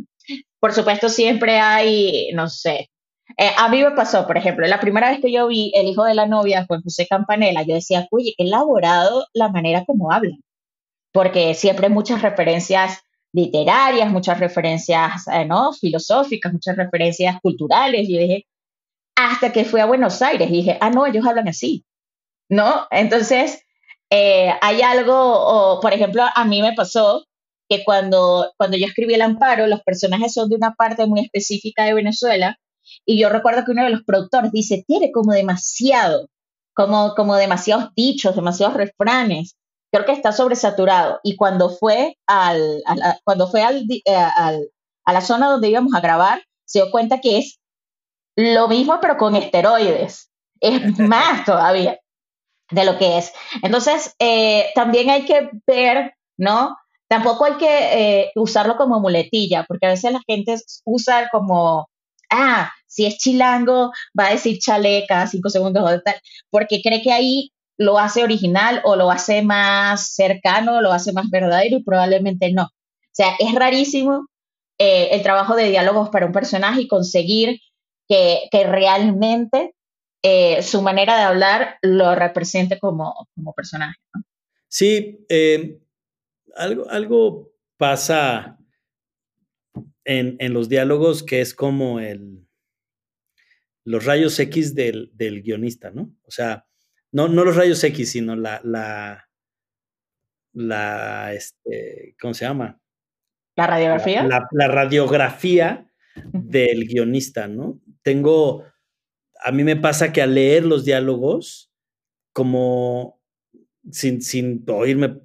por supuesto, siempre hay, no sé, eh, a mí me pasó, por ejemplo, la primera vez que yo vi El hijo de la novia con José Campanella, yo decía, oye, qué elaborado la manera como hablan, porque siempre hay muchas referencias literarias, muchas referencias eh, ¿no? filosóficas, muchas referencias culturales. Yo dije, hasta que fui a Buenos Aires dije, ah, no, ellos hablan así, ¿no? Entonces, eh, hay algo, o, por ejemplo, a mí me pasó que cuando, cuando yo escribí El Amparo, los personajes son de una parte muy específica de Venezuela, y yo recuerdo que uno de los productores dice, tiene como demasiado, como, como demasiados dichos, demasiados refranes, creo que está sobresaturado. Y cuando fue, al, cuando fue al, eh, al, a la zona donde íbamos a grabar, se dio cuenta que es lo mismo, pero con esteroides. Es más todavía de lo que es. Entonces, eh, también hay que ver, ¿no? Tampoco hay que eh, usarlo como muletilla, porque a veces la gente usa como, ah, si es chilango, va a decir chale cada cinco segundos o tal, porque cree que ahí lo hace original o lo hace más cercano, lo hace más verdadero y probablemente no. O sea, es rarísimo eh, el trabajo de diálogos para un personaje y conseguir que, realmente eh, su manera de hablar lo represente como, personaje. Sí, eh, algo pasa en, los diálogos que es como el, los rayos X del, guionista, ¿no? O sea, no, no los rayos X, sino la, la, la, este, ¿cómo se llama? La radiografía. la radiografía del guionista, ¿no? tengo, a mí me pasa que al leer los diálogos, como sin, sin oírme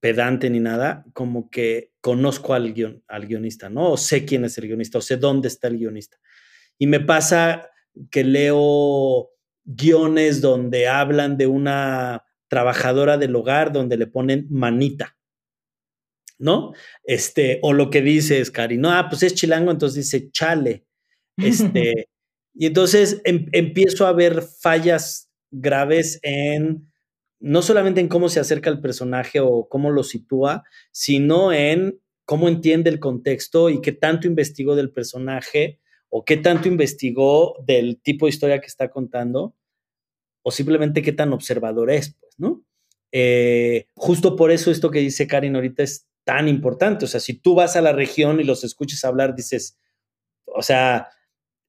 pedante ni nada, como que conozco al, al guionista, ¿no? O sé quién es el guionista, o sé dónde está el guionista. Y me pasa que leo guiones donde hablan de una trabajadora del hogar donde le ponen manita. ¿no? Este, o lo que dices, Cari, no, ah, pues es chilango, entonces dice chale. Este, y entonces em, empiezo a ver fallas graves en, no solamente en cómo se acerca el personaje o cómo lo sitúa, sino en cómo entiende el contexto y qué tanto investigó del personaje o qué tanto investigó del tipo de historia que está contando o simplemente qué tan observador es, pues, ¿no? Eh, justo por eso esto que dice Karin ahorita es tan importante. O sea, si tú vas a la región y los escuchas hablar, dices, o sea,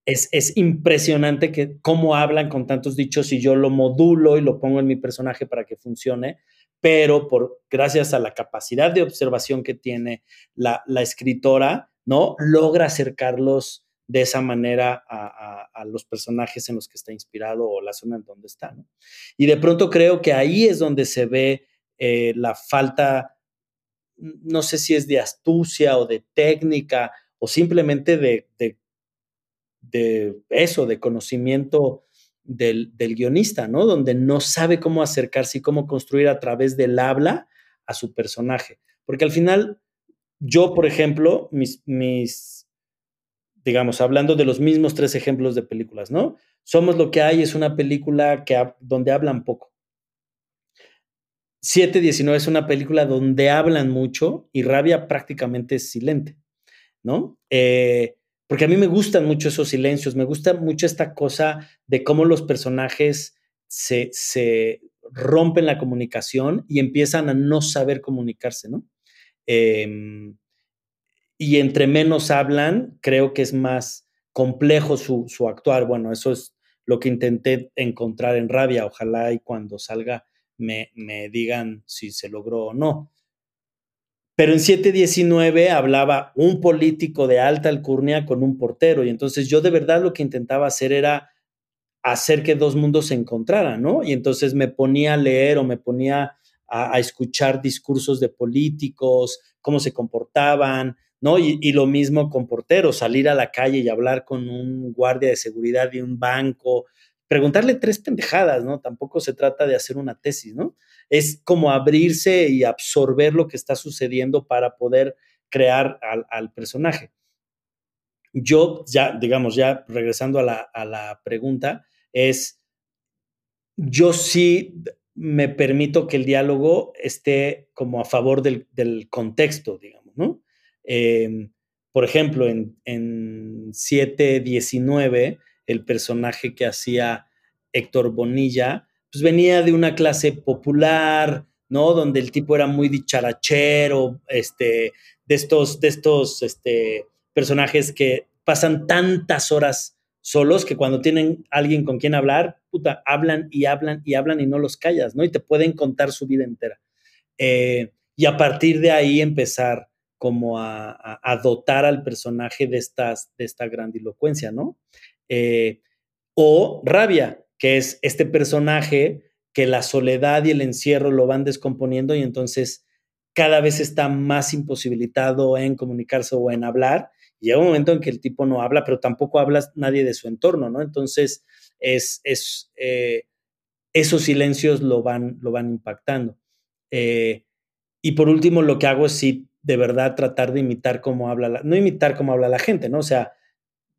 es, es, impresionante que cómo hablan con tantos dichos y yo lo modulo y lo pongo en mi personaje para que funcione, pero por, gracias a la capacidad de observación que tiene la, la escritora, ¿no? Logra acercarlos de esa manera a, a, los personajes en los que está inspirado o la zona en donde está, ¿no? Y de pronto creo que ahí es donde se ve eh, la falta, no sé si es de astucia o de técnica o simplemente de, de, de eso, de conocimiento del, del, guionista, ¿no? Donde no sabe cómo acercarse y cómo construir a través del habla a su personaje. Porque al final, yo, por ejemplo, mis, mis digamos, hablando de los mismos tres ejemplos de películas, ¿no? Somos lo que hay es una película que, donde hablan poco. 719 es una película donde hablan mucho y Rabia prácticamente es silente, ¿no? Eh, porque a mí me gustan mucho esos silencios, me gusta mucho esta cosa de cómo los personajes se, se rompen la comunicación y empiezan a no saber comunicarse, ¿no? Eh, y entre menos hablan, creo que es más complejo su, su, actuar. Bueno, eso es lo que intenté encontrar en Rabia. Ojalá y cuando salga me, me digan si se logró o no. Pero en 719 hablaba un político de alta alcurnia con un portero y entonces yo de verdad lo que intentaba hacer era hacer que dos mundos se encontraran, ¿no? Y entonces me ponía a leer o me ponía a, escuchar discursos de políticos, cómo se comportaban, ¿no? Y, lo mismo con porteros, salir a la calle y hablar con un guardia de seguridad de un banco, preguntarle tres pendejadas, ¿no? Tampoco se trata de hacer una tesis, ¿no? Es como abrirse y absorber lo que está sucediendo para poder crear al, personaje. Yo ya, digamos, ya regresando a la, pregunta, es, yo sí me permito que el diálogo esté como a favor del, del contexto, digamos, ¿no? Em, por ejemplo, en, en 719, el personaje que hacía Héctor Bonilla, pues venía de una clase popular, ¿no? Donde el tipo era muy dicharachero, este, de estos, de estos este, personajes que pasan tantas horas solos que cuando tienen alguien con quien hablar, puta, hablan y hablan y hablan y no los callas, ¿no? Y te pueden contar su vida entera. Eh, y a partir de ahí empezar como a, dotar al personaje de, estas, de esta grandilocuencia, ¿no? Eh, o Rabia, que es este personaje que la soledad y el encierro lo van descomponiendo y entonces cada vez está más imposibilitado en comunicarse o en hablar. Y llega un momento en que el tipo no habla, pero tampoco habla nadie de su entorno, ¿no? Entonces, es, es eh, esos silencios lo van, lo van impactando. Eh, y por último, lo que hago es sí de verdad tratar de imitar cómo habla, la, no imitar cómo habla la gente, ¿no? O sea,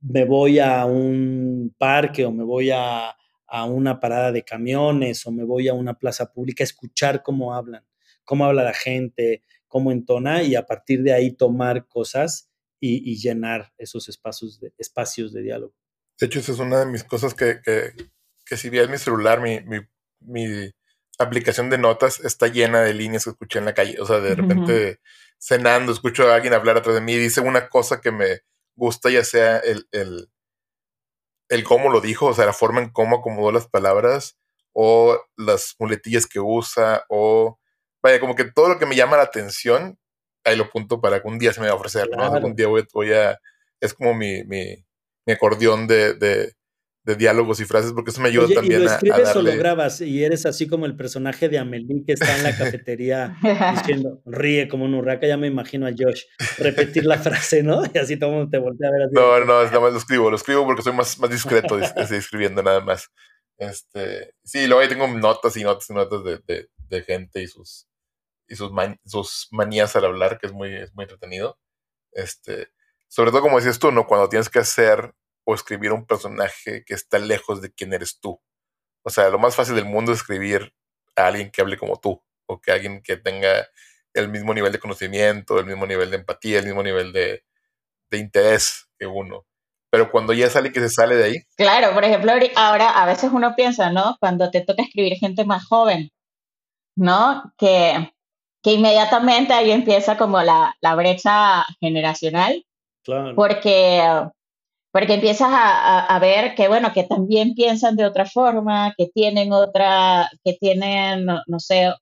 me voy a un parque o me voy a, a una parada de camiones o me voy a una plaza pública a escuchar cómo hablan, cómo habla la gente, cómo entona y a partir de ahí tomar cosas y, llenar esos espacios de, espacios de diálogo. De hecho, esa es una de mis cosas que, que, que si bien mi celular, mi, mi, mi, aplicación de notas está llena de líneas que escuché en la calle. O sea, de repente cenando, escucho a alguien hablar atrás de mí y dice una cosa que me gusta, ya sea el, el, el cómo lo dijo, o sea, la forma en cómo acomodó las palabras, o las muletillas que usa, o vaya, como que todo lo que me llama la atención, ahí lo punto para que un día se me va a ofrecer, ¿no? Algún día voy, voy, a, es como mi, mi, mi acordeón de, de, de diálogos y frases, porque eso me ayuda también ¿y lo escribes o lo grabas y eres así como el personaje de Amelie que está en la cafetería diciendo, ríe como un hurraca, ya me imagino a Josh repetir la frase, ¿no? Y así todo el mundo te voltea a ver así. No, no, nada más lo escribo, lo escribo porque soy más, más discreto estoy escribiendo nada más. Este, sí, luego ahí tengo notas y notas y notas de, de, de gente y sus y sus, sus manías al hablar, que es muy, es muy entretenido. Este, sobre todo, como decías tú, ¿no? Cuando tienes que hacer o escribir un personaje que está lejos de quién eres tú. O sea, lo más fácil del mundo es escribir a alguien que hable como tú, o que alguien que tenga el mismo nivel de conocimiento, el mismo nivel de empatía, el mismo nivel de, de interés que uno. Pero cuando ya sale que se sale de ahí. Claro, por ejemplo, ahora a veces uno piensa, ¿no? Cuando te toca escribir gente más joven, ¿no? Que, que inmediatamente ahí empieza como la, la brecha generacional. Claro. Porque, porque empiezas a, a, ver que, bueno, que también piensan de otra forma, que tienen otra, que tienen, no, no sé,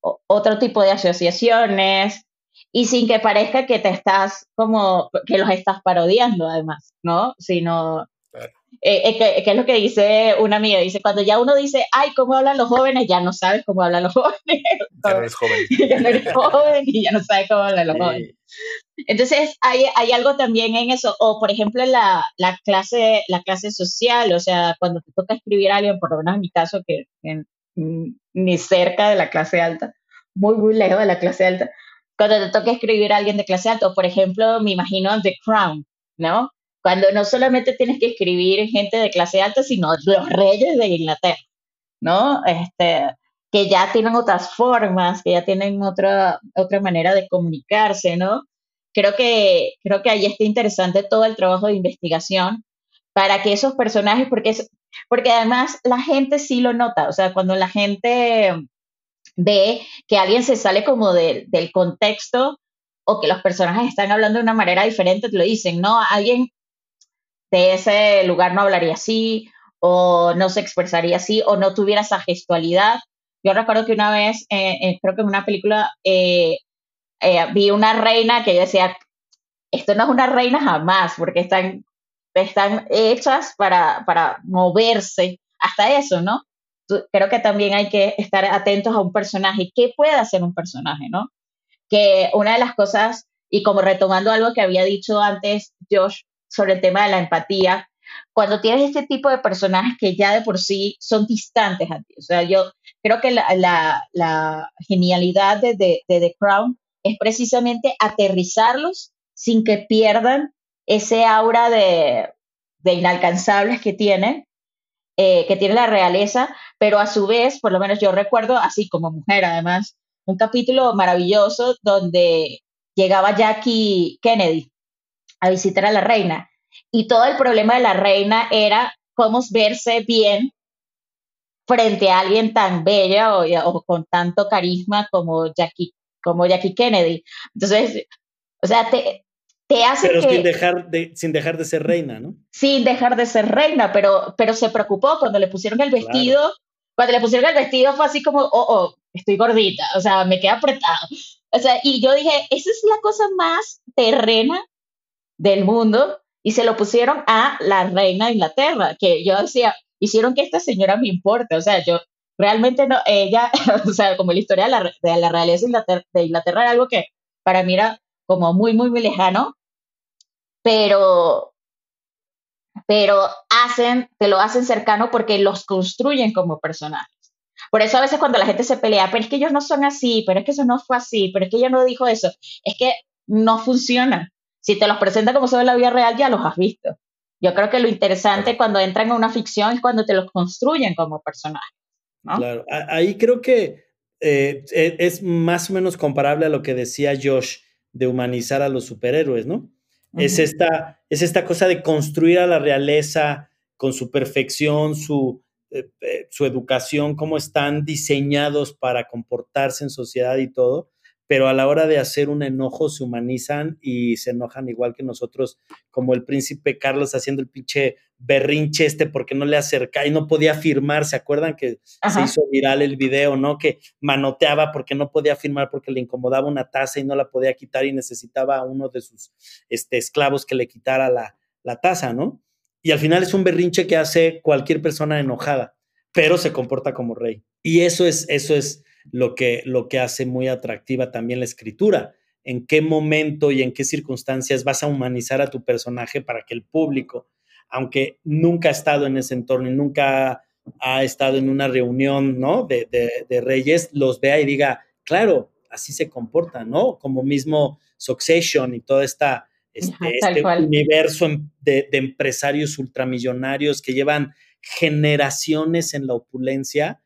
otro tipo de asociaciones, y sin que parezca que te estás como, que los estás parodiando además, ¿no? Sino, eh, eh, que, que, es lo que dice una amiga, dice, cuando ya uno dice, ay, ¿cómo hablan los jóvenes? Ya no sabes cómo hablan los jóvenes. Ya no eres joven. ya no eres joven y ya no sabes cómo hablan los jóvenes. Entonces, hay, hay algo también en eso, o por ejemplo, la, la, clase, la clase social, o sea, cuando te toca escribir a alguien, por lo menos en mi caso, que, que ni cerca de la clase alta, muy, muy lejos de la clase alta, cuando te toca escribir a alguien de clase alta, o por ejemplo, me imagino The Crown, ¿no? Cuando no solamente tienes que escribir gente de clase alta, sino los reyes de Inglaterra, ¿no? Este, que ya tienen otras formas, que ya tienen otra, otra manera de comunicarse, ¿no? Creo que, creo que ahí está interesante todo el trabajo de investigación para que esos personajes, porque, es, porque además la gente sí lo nota, o sea, cuando la gente ve que alguien se sale como del contexto o que los personajes están hablando de una manera diferente, te lo dicen, ¿no? Alguien de ese lugar no hablaría así o no se expresaría así o no tuviera esa gestualidad. Yo recuerdo que una vez, eh, eh, creo que en una película, eh, vi una reina que yo decía, esto no es una reina jamás, porque están, están hechas para, para moverse, hasta eso, ¿no? creo que también hay que estar atentos a un personaje. ¿Qué puede hacer un personaje, no? Que una de las cosas, y como retomando algo que había dicho antes Josh sobre el tema de la empatía, cuando tienes este tipo de personajes que ya de por sí son distantes a ti, o sea, yo creo que la, la, genialidad de, de, The Crown es precisamente aterrizarlos sin que pierdan ese aura de, de inalcanzables que tienen eh, que tiene la realeza, pero a su vez, por lo menos yo recuerdo, así como mujer además, un capítulo maravilloso donde llegaba Jackie Kennedy a visitar a la reina y todo el problema de la reina era cómo verse bien frente a alguien tan bella o, con tanto carisma como Jackie, como Jackie Kennedy. Entonces, o sea, te, te hace pero que, sin dejar de sin dejar de ser reina, ¿no? Sin dejar de ser reina, pero pero se preocupó cuando le pusieron el vestido. Cuando le pusieron el vestido fue así como, oh, oh, estoy gordita, o sea, me queda apretado. O sea, y yo dije, esa es la cosa más terrena del mundo y se lo pusieron a la reina de Inglaterra, que yo decía, hicieron que esta señora me importe, o sea, yo realmente no, ella, o sea, como la historia de la, de realeza de Inglaterra era algo que para mí era como muy, muy, muy lejano, pero, pero hacen, te lo hacen cercano porque los construyen como personajes. Por eso a veces cuando la gente se pelea, pero es que ellos no son así, pero es que eso no fue así, pero es que ella no dijo eso, es que no funciona. Si te los presenta como son en la vida real, ya los has visto. Yo creo que lo interesante cuando entran a una ficción es cuando te los construyen como personajes. Claro, ahí creo que eh, e, es más o menos comparable a lo que decía Josh de humanizar a los superhéroes, ¿no? es, esta, es esta cosa de construir a la realeza con su perfección, su, eh, eh, su educación, cómo están diseñados para comportarse en sociedad y todo, pero a la hora de hacer un enojo se humanizan y se enojan igual que nosotros, como el príncipe Carlos haciendo el pinche berrinche este porque no le acerca y no podía firmar, ¿se acuerdan que se hizo viral el video, no? Que manoteaba porque no podía firmar porque le incomodaba una taza y no la podía quitar y necesitaba a uno de sus este, esclavos que le quitara la, la taza, ¿no? Y al final es un berrinche que hace cualquier persona enojada, pero se comporta como rey. Y eso es, eso es lo que, lo que hace muy atractiva también la escritura. En qué momento y en qué circunstancias vas a humanizar a tu personaje para que el público, aunque nunca ha estado en ese entorno y nunca ha estado en una reunión ¿no? de, de, reyes, los vea y diga, claro, así se comportan, ¿no? Como mismo Succession y toda esta este, este universo de, empresarios ultramillonarios que llevan generaciones en la opulencia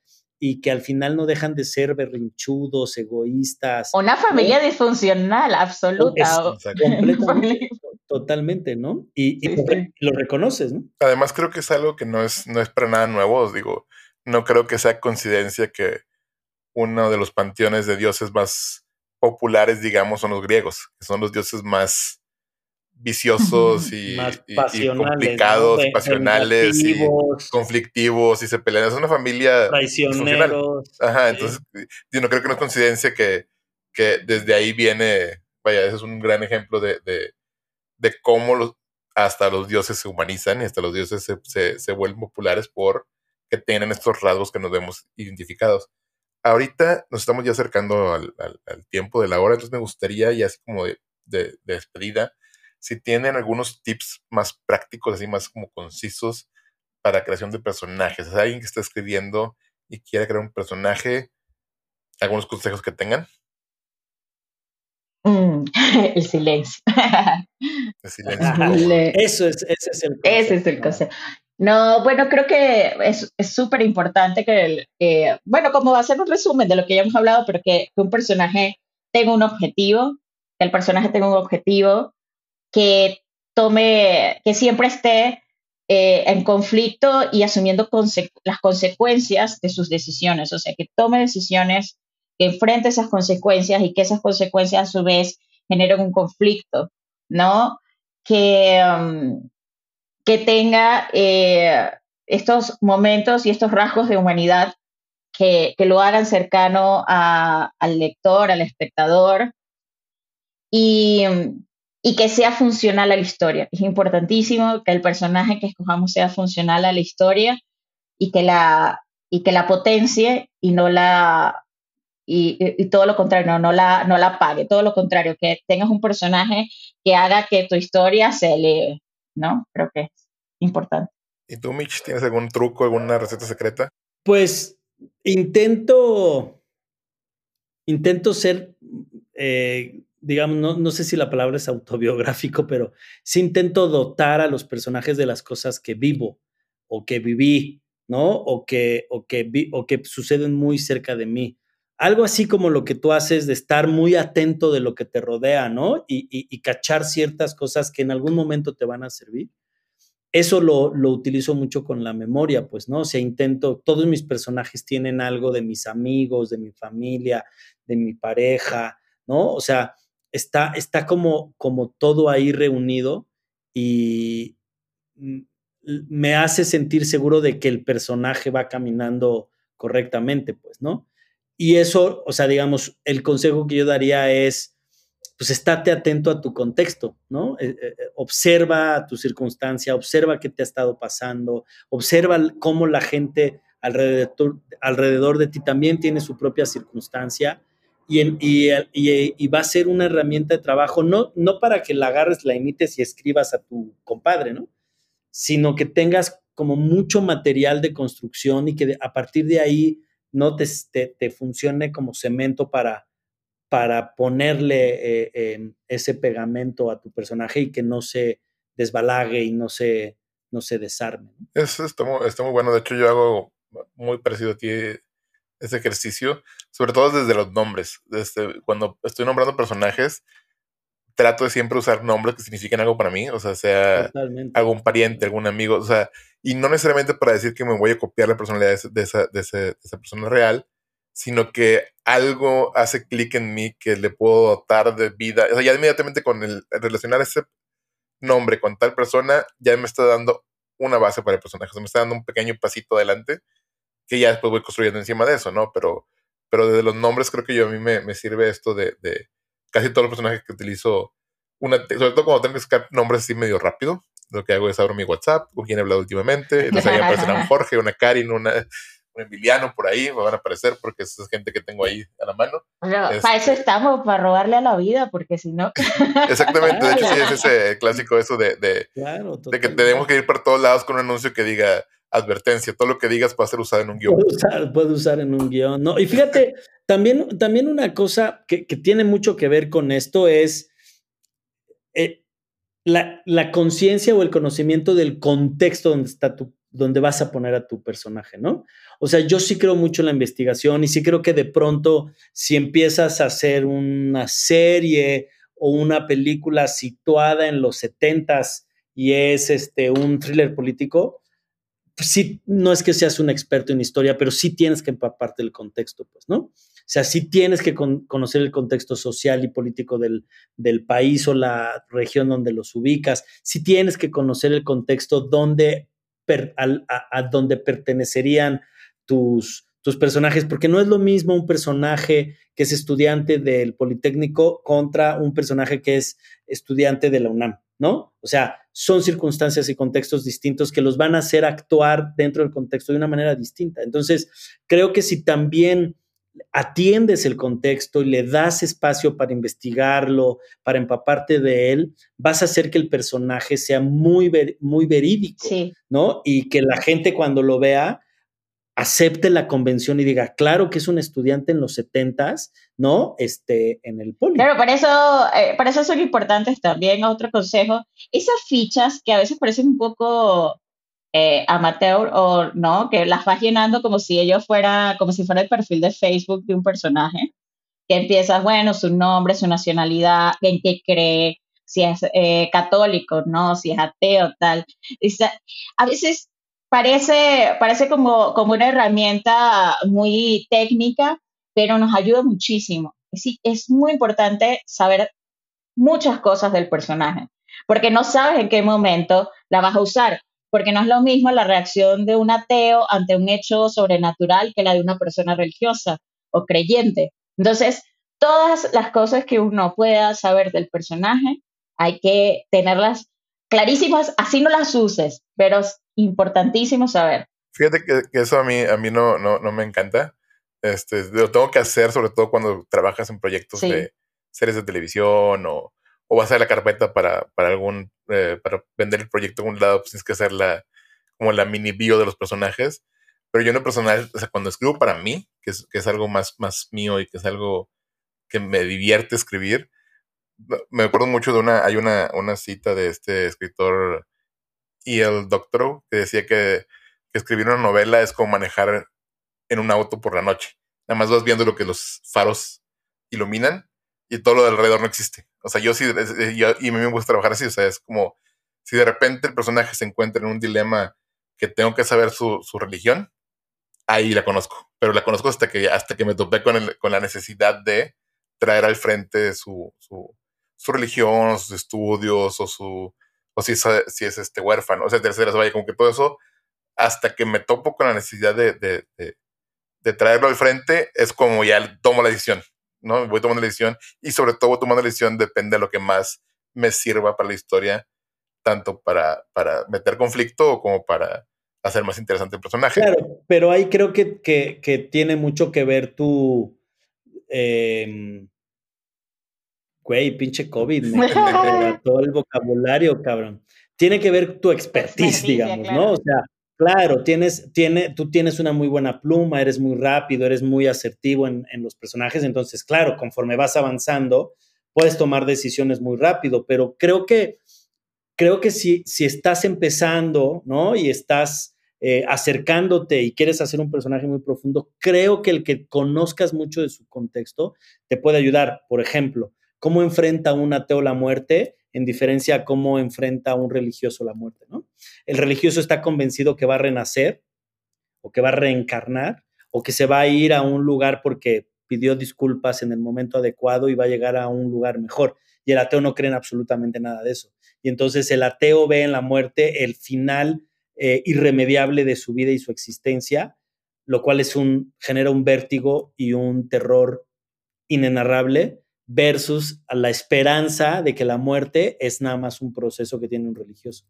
y que al final no dejan de ser berrinchudos, egoístas. Una familia disfuncional, absoluta. completamente, totalmente, ¿no? Y, lo reconoces, ¿no? Además creo que es algo que no es, no es para nada nuevo, os digo, no creo que sea coincidencia que uno de los panteones de dioses más populares, digamos, son los griegos, que son los dioses más viciosos y, complicados, y pasionales y conflictivos y se pelean. Es una familia traicioneros. Ajá, entonces yo no creo que no es coincidencia que, que desde ahí viene, vaya, ese es un gran ejemplo de, de, de cómo los, hasta los dioses se humanizan y hasta los dioses se, se, se vuelven populares por que tienen estos rasgos que nos vemos identificados. Ahorita nos estamos ya acercando al, al, tiempo de la hora, entonces me gustaría, ya así como de, de despedida, si tienen algunos tips más prácticos, así más como concisos para creación de personajes. ¿Es alguien que está escribiendo y quiere crear un personaje? ¿Algunos consejos que tengan? Mm, el silencio. El silencio. Eso es, ese es el consejo. Ese es el consejo. No, bueno, creo que es súper importante que, el, bueno, como va a ser un resumen de lo que ya hemos hablado, pero que, que un personaje tenga un objetivo, que el personaje tenga un objetivo, que tome, que siempre esté eh, en conflicto y asumiendo las consecuencias de sus decisiones, o sea, que tome decisiones, que enfrente esas consecuencias y que esas consecuencias a su vez generen un conflicto, ¿no? Que, um, que tenga eh, estos momentos y estos rasgos de humanidad que, que lo hagan cercano al lector, al espectador. Y, um, y que sea funcional a la historia. Es importantísimo que el personaje que escojamos sea funcional a la historia y que la, y que la potencie y no la y, todo lo contrario, no, la, no la pague, todo lo contrario, que tengas un personaje que haga que tu historia se lee, ¿no? Creo que es importante. ¿Y tú, Mitch, tienes algún truco, alguna receta secreta? Pues intento, intento ser eh, digamos, no, no, sé si la palabra es autobiográfico, pero sí intento dotar a los personajes de las cosas que vivo o que viví, ¿no? O que, o que, vi, o que suceden muy cerca de mí. Algo así como lo que tú haces de estar muy atento de lo que te rodea, ¿no? Y, y, cachar ciertas cosas que en algún momento te van a servir. Eso lo, lo utilizo mucho con la memoria, pues, ¿no? O sea, intento, todos mis personajes tienen algo de mis amigos, de mi familia, de mi pareja, ¿no? O sea, está, está como, como todo ahí reunido y me hace sentir seguro de que el personaje va caminando correctamente, pues, ¿no? Y eso, o sea, digamos, el consejo que yo daría es, pues, estate atento a tu contexto, ¿no? Eh, eh, eh, observa tu circunstancia, observa qué te ha estado pasando, observa cómo la gente alrededor de ti también tiene su propia circunstancia y, va a ser una herramienta de trabajo, no, no para que la agarres, la imites y escribas a tu compadre, ¿no? Sino que tengas como mucho material de construcción y que a partir de ahí no te, te, funcione como cemento para, para ponerle eh, ese pegamento a tu personaje y que no se desbalague y no se, no se desarme. Está muy bueno. De hecho, yo hago muy parecido a ti ese ejercicio, sobre todo desde los nombres. Desde cuando estoy nombrando personajes, trato de siempre usar nombres que signifiquen algo para mí, o sea, sea algún pariente, algún amigo, o sea, y no necesariamente para decir que me voy a copiar la personalidad de, esa, de, esa persona real, sino que algo hace clic en mí que le puedo dar de vida. O sea, ya inmediatamente con el relacionar ese nombre con tal persona, ya me está dando una base para el personaje, o sea, me está dando un pequeño pasito adelante que ya después voy construyendo encima de eso, ¿no? Pero, pero desde los nombres creo que yo a mí me, me sirve esto de, de, casi todos los personajes que utilizo, una, sobre todo cuando tengo que buscar nombres así medio rápido, lo que hago es abro mi WhatsApp, con quién he hablado últimamente, entonces ahí aparecerá un Jorge, una Karin, una, un Emiliano por ahí, me van a aparecer porque es gente que tengo ahí a la mano. para eso este estamos, para robarle a la vida, porque si no... Exactamente, de hecho sí es ese clásico eso de, de, de que tenemos que ir por todos lados con un anuncio que diga advertencia, todo lo que digas puede ser usado en un guion. Puede usar, puede usar en un guion, ¿no? Y fíjate, También, también una cosa que, tiene mucho que ver con esto es eh, la, la conciencia o el conocimiento del contexto donde está tu, donde vas a poner a tu personaje, ¿no? O sea, yo sí creo mucho en la investigación y sí creo que de pronto si empiezas a hacer una serie o una película situada en los setentas y es este un thriller político, sí, no es que seas un experto en historia, pero sí tienes que empaparte del contexto, pues, ¿no? O sea, sí tienes que conocer el contexto social y político del, del, país o la región donde los ubicas, sí tienes que conocer el contexto donde a, donde pertenecerían tus, tus personajes, porque no es lo mismo un personaje que es estudiante del Politécnico contra un personaje que es estudiante de la UNAM, ¿no? O sea, son circunstancias y contextos distintos que los van a hacer actuar dentro del contexto de una manera distinta. Entonces, creo que si también atiendes el contexto y le das espacio para investigarlo, para empaparte de él, vas a hacer que el personaje sea muy, muy verídico, ¿no? Y que la gente cuando lo vea acepte la convención y diga, claro que es un estudiante en los setentas, ¿no? Este, en el poli. Claro, para eso, eh, para eso son importantes también, otro consejo, esas fichas que a veces parecen un poco eh, amateur o no, que las vas llenando como si ellos fuera, como si fuera el perfil de Facebook de un personaje, que empiezas, bueno, su nombre, su nacionalidad, en qué cree, si es eh, católico, ¿no? Si es ateo, tal. a veces parece, parece como, como una herramienta muy técnica, pero nos ayuda muchísimo. Sí, es muy importante saber muchas cosas del personaje, porque no sabes en qué momento la vas a usar porque no es lo mismo la reacción de un ateo ante un hecho sobrenatural que la de una persona religiosa o creyente. Entonces, todas las cosas que uno pueda saber del personaje, hay que tenerlas clarísimas, así no las uses, pero es importantísimo saber. Fíjate que, eso a mí, a mí no, no, no, me encanta. Este, lo tengo que hacer, sobre todo cuando trabajas en proyectos de series de televisión o, o vas a la carpeta para, para algún, eh, para vender el proyecto a un lado, pues tienes que hacer la, como la mini bio de los personajes. Pero yo en lo personal, o sea, cuando escribo para mí, que es, que es algo más, más mío y que es algo que me divierte escribir, me acuerdo mucho de una, hay una, una cita de este escritor y el doctor que decía que, escribir una novela es como manejar en un auto por la noche. Nada más vas viendo lo que los faros iluminan y todo lo de alrededor no existe. O sea, yo sí, y a mí me gusta trabajar así, o sea, es como si de repente el personaje se encuentra en un dilema que tengo que saber su, su religión, ahí la conozco, pero la conozco hasta que, hasta que me topé con, el, con la necesidad de traer al frente su, su, su religión, sus estudios, o su, o si es, si es este huérfano, o sea, terceras, vaya, como que todo eso, hasta que me topo con la necesidad de, de, de, de traerlo al frente, es como ya tomo la decisión. ¿no? Voy tomando la decisión y sobre todo tomando la decisión depende de lo que más me sirva para la historia, tanto para, para meter conflicto como para hacer más interesante el personaje. Claro, pero ahí creo que, que, tiene mucho que ver tu... Em, güey, pinche COVID, me, todo el vocabulario, cabrón. Tiene que ver tu expertise, digamos, ¿no? O sea, Claro, tienes, tiene, tú tienes una muy buena pluma, eres muy rápido, eres muy asertivo en, los personajes, entonces, claro, conforme vas avanzando, puedes tomar decisiones muy rápido, pero creo que, creo que si, si estás empezando, ¿no? Y estás eh, acercándote y quieres hacer un personaje muy profundo, creo que el que conozcas mucho de su contexto te puede ayudar. Por ejemplo, cómo enfrenta un ateo la muerte en diferencia a cómo enfrenta un religioso la muerte, ¿no? El religioso está convencido que va a renacer o que va a reencarnar o que se va a ir a un lugar porque pidió disculpas en el momento adecuado y va a llegar a un lugar mejor. Y el ateo no cree en absolutamente nada de eso. Y entonces el ateo ve en la muerte el final eh, irremediable de su vida y su existencia, lo cual es un, genera un vértigo y un terror inenarrable versus la esperanza de que la muerte es nada más un proceso que tiene un religioso.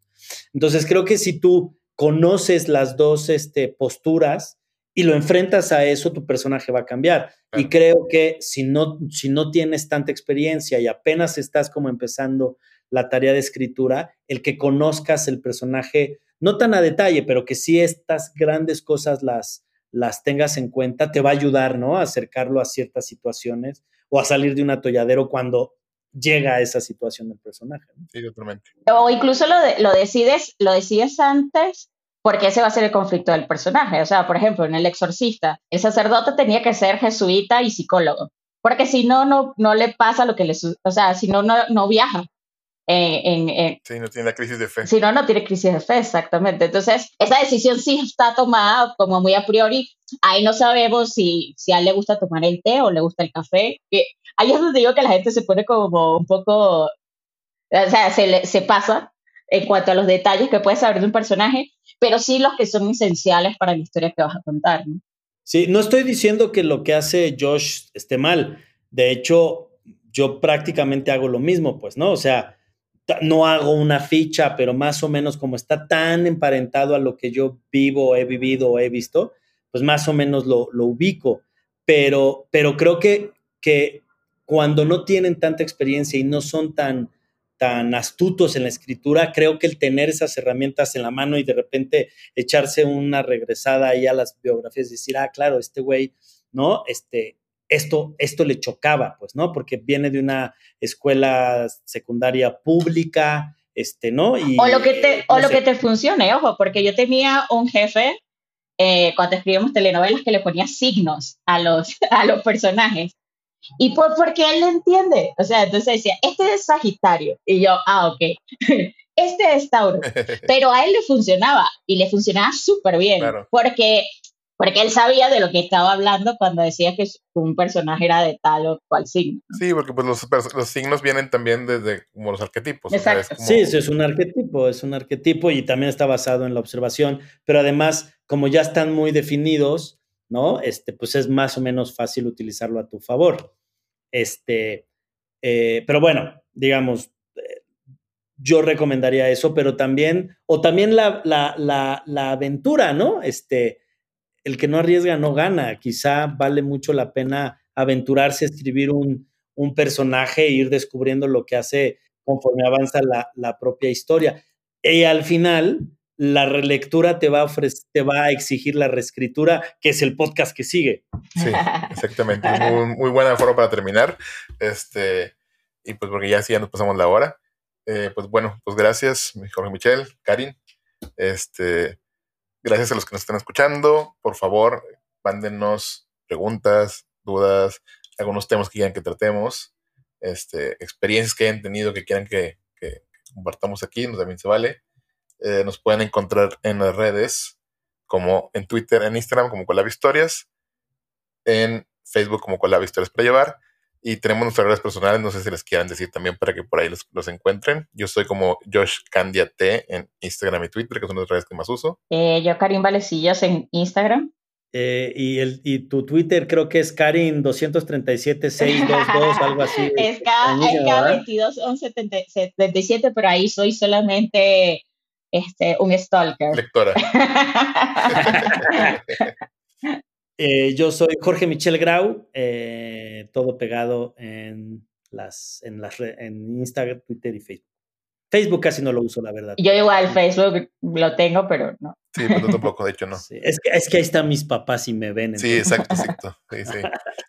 Entonces creo que si tú conoces las dos este, posturas y lo enfrentas a eso, tu personaje va a cambiar. Y creo que si no, si no tienes tanta experiencia y apenas estás como empezando la tarea de escritura, el que conozcas el personaje, no tan a detalle, pero que sí estas grandes cosas las, las tengas en cuenta, te va a ayudar, ¿no? A acercarlo a ciertas situaciones o a salir de un atolladero cuando llega a esa situación del personaje. Sí, totalmente. O incluso lo, lo, decides, lo decides antes porque ese va a ser el conflicto del personaje. O sea, por ejemplo, en El Exorcista, el sacerdote tenía que ser jesuita y psicólogo, porque si no, no, no le pasa lo que le... O sea, si no, no, no viaja. En, sí, no tiene la crisis de fe. Si no, no tiene crisis de fe, exactamente. Entonces, esa decisión sí está tomada como muy a priori. Ahí no sabemos si, si a él le gusta tomar el té o le gusta el café. ahí es donde digo que la gente se pone como un poco, o sea, se, se pasa en cuanto a los detalles que puedes saber de un personaje, pero sí los que son esenciales para la historia que vas a contar. ¿no? Sí, no estoy diciendo que lo que hace Josh esté mal. De hecho, yo prácticamente hago lo mismo, pues, ¿no? O sea, no hago una ficha, pero más o menos como está tan emparentado a lo que yo vivo, he vivido o he visto, pues más o menos lo, ubico. Pero, pero creo que, que cuando no tienen tanta experiencia y no son tan, tan astutos en la escritura, creo que el tener esas herramientas en la mano y de repente echarse una regresada ahí a las biografías y decir, ah, claro, este güey, ¿no? Este, esto, esto le chocaba, pues, ¿no? Porque viene de una escuela secundaria pública, este, ¿no? Y, o lo que te, o lo que te funcione, ojo, porque yo tenía un jefe eh, cuando escribíamos telenovelas que le ponía signos a los, a los personajes. Y por, porque él le entiende. O sea, entonces decía, este es Sagitario. Y yo, ah, ok. este es Tauro. Pero a él le funcionaba y le funcionaba súper bien. Porque porque él sabía de lo que estaba hablando cuando decía que un personaje era de tal o cual signo. Sí, porque pues los, los signos vienen también desde como los arquetipos. Exacto. Sí, eso es un arquetipo, es un arquetipo y también está basado en la observación, pero además, como ya están muy definidos, ¿no? Este, pues es más o menos fácil utilizarlo a tu favor. Este, eh, pero bueno, digamos, eh, yo recomendaría eso, pero también, o también la, la, la, la aventura, ¿no? Este, el que no arriesga no gana. Quizá vale mucho la pena aventurarse a escribir un, personaje e ir descubriendo lo que hace conforme avanza la, propia historia. Y al final, la relectura te va, a exigir la reescritura, que es el podcast que sigue. Sí, exactamente. muy, muy, buena forma para terminar. Este, y pues porque ya sí ya nos pasamos la hora. Eh, pues bueno, pues gracias, Jorge Michel, Karin. Este, Gracias a los que nos están escuchando. Por favor, mándenos preguntas, dudas, algunos temas que quieran que tratemos, este, experiencias que hayan tenido que quieran que, compartamos aquí, nos también se vale. Eh, nos pueden encontrar en las redes, como en Twitter, en Instagram, como Colab Historias, en Facebook como Colab Historias para llevar. Y tenemos nuestras redes personales, no sé si les quieran decir también para que por ahí los, encuentren. Yo soy como Josh Candia T en Instagram y Twitter, que son las redes que más uso. Eh, yo Karim Valecillas en Instagram. Eh, y, el, y tu Twitter creo que es Karin 237-622, algo así. Es K221177, pero ahí soy solamente este, un stalker. Lectora. Eh, yo soy Jorge Michel Grau, eh, todo pegado en las, en las en Instagram, Twitter y Facebook. Facebook casi no lo uso, la verdad. Yo igual Facebook lo tengo, pero no. Sí, pero tampoco, de hecho no. es, que, es que ahí están mis papás y me ven. Sí, exacto, exacto. Sí, sí.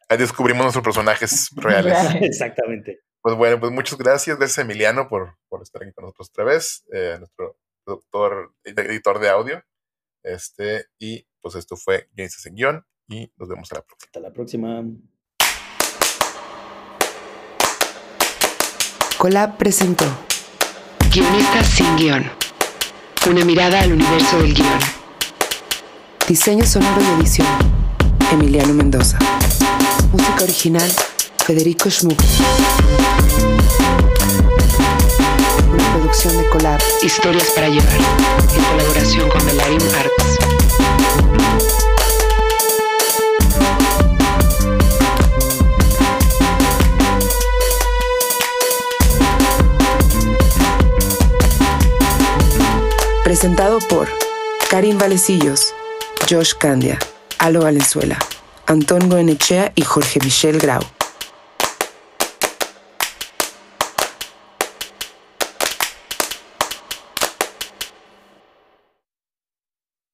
Ahí descubrimos nuestros personajes reales. Exactamente. Pues bueno, pues muchas gracias. Gracias Emiliano por, por estar aquí con nosotros otra vez, eh, nuestro doctor, editor de audio. Este, y pues esto fue James en Guión y nos vemos a la próxima. Hasta la próxima. Colab presentó Guionistas sin guion. Una mirada al universo del guion. Diseño sonoro y edición. Emiliano Mendoza. Música original. Federico Schmuck. Una producción de Colab. Historias para llevar. En colaboración con Belarim Arts. Presentado por Karim Valecillos, Josh Candia, Alo Valenzuela, Antón Goenechea y Jorge Michel Grau.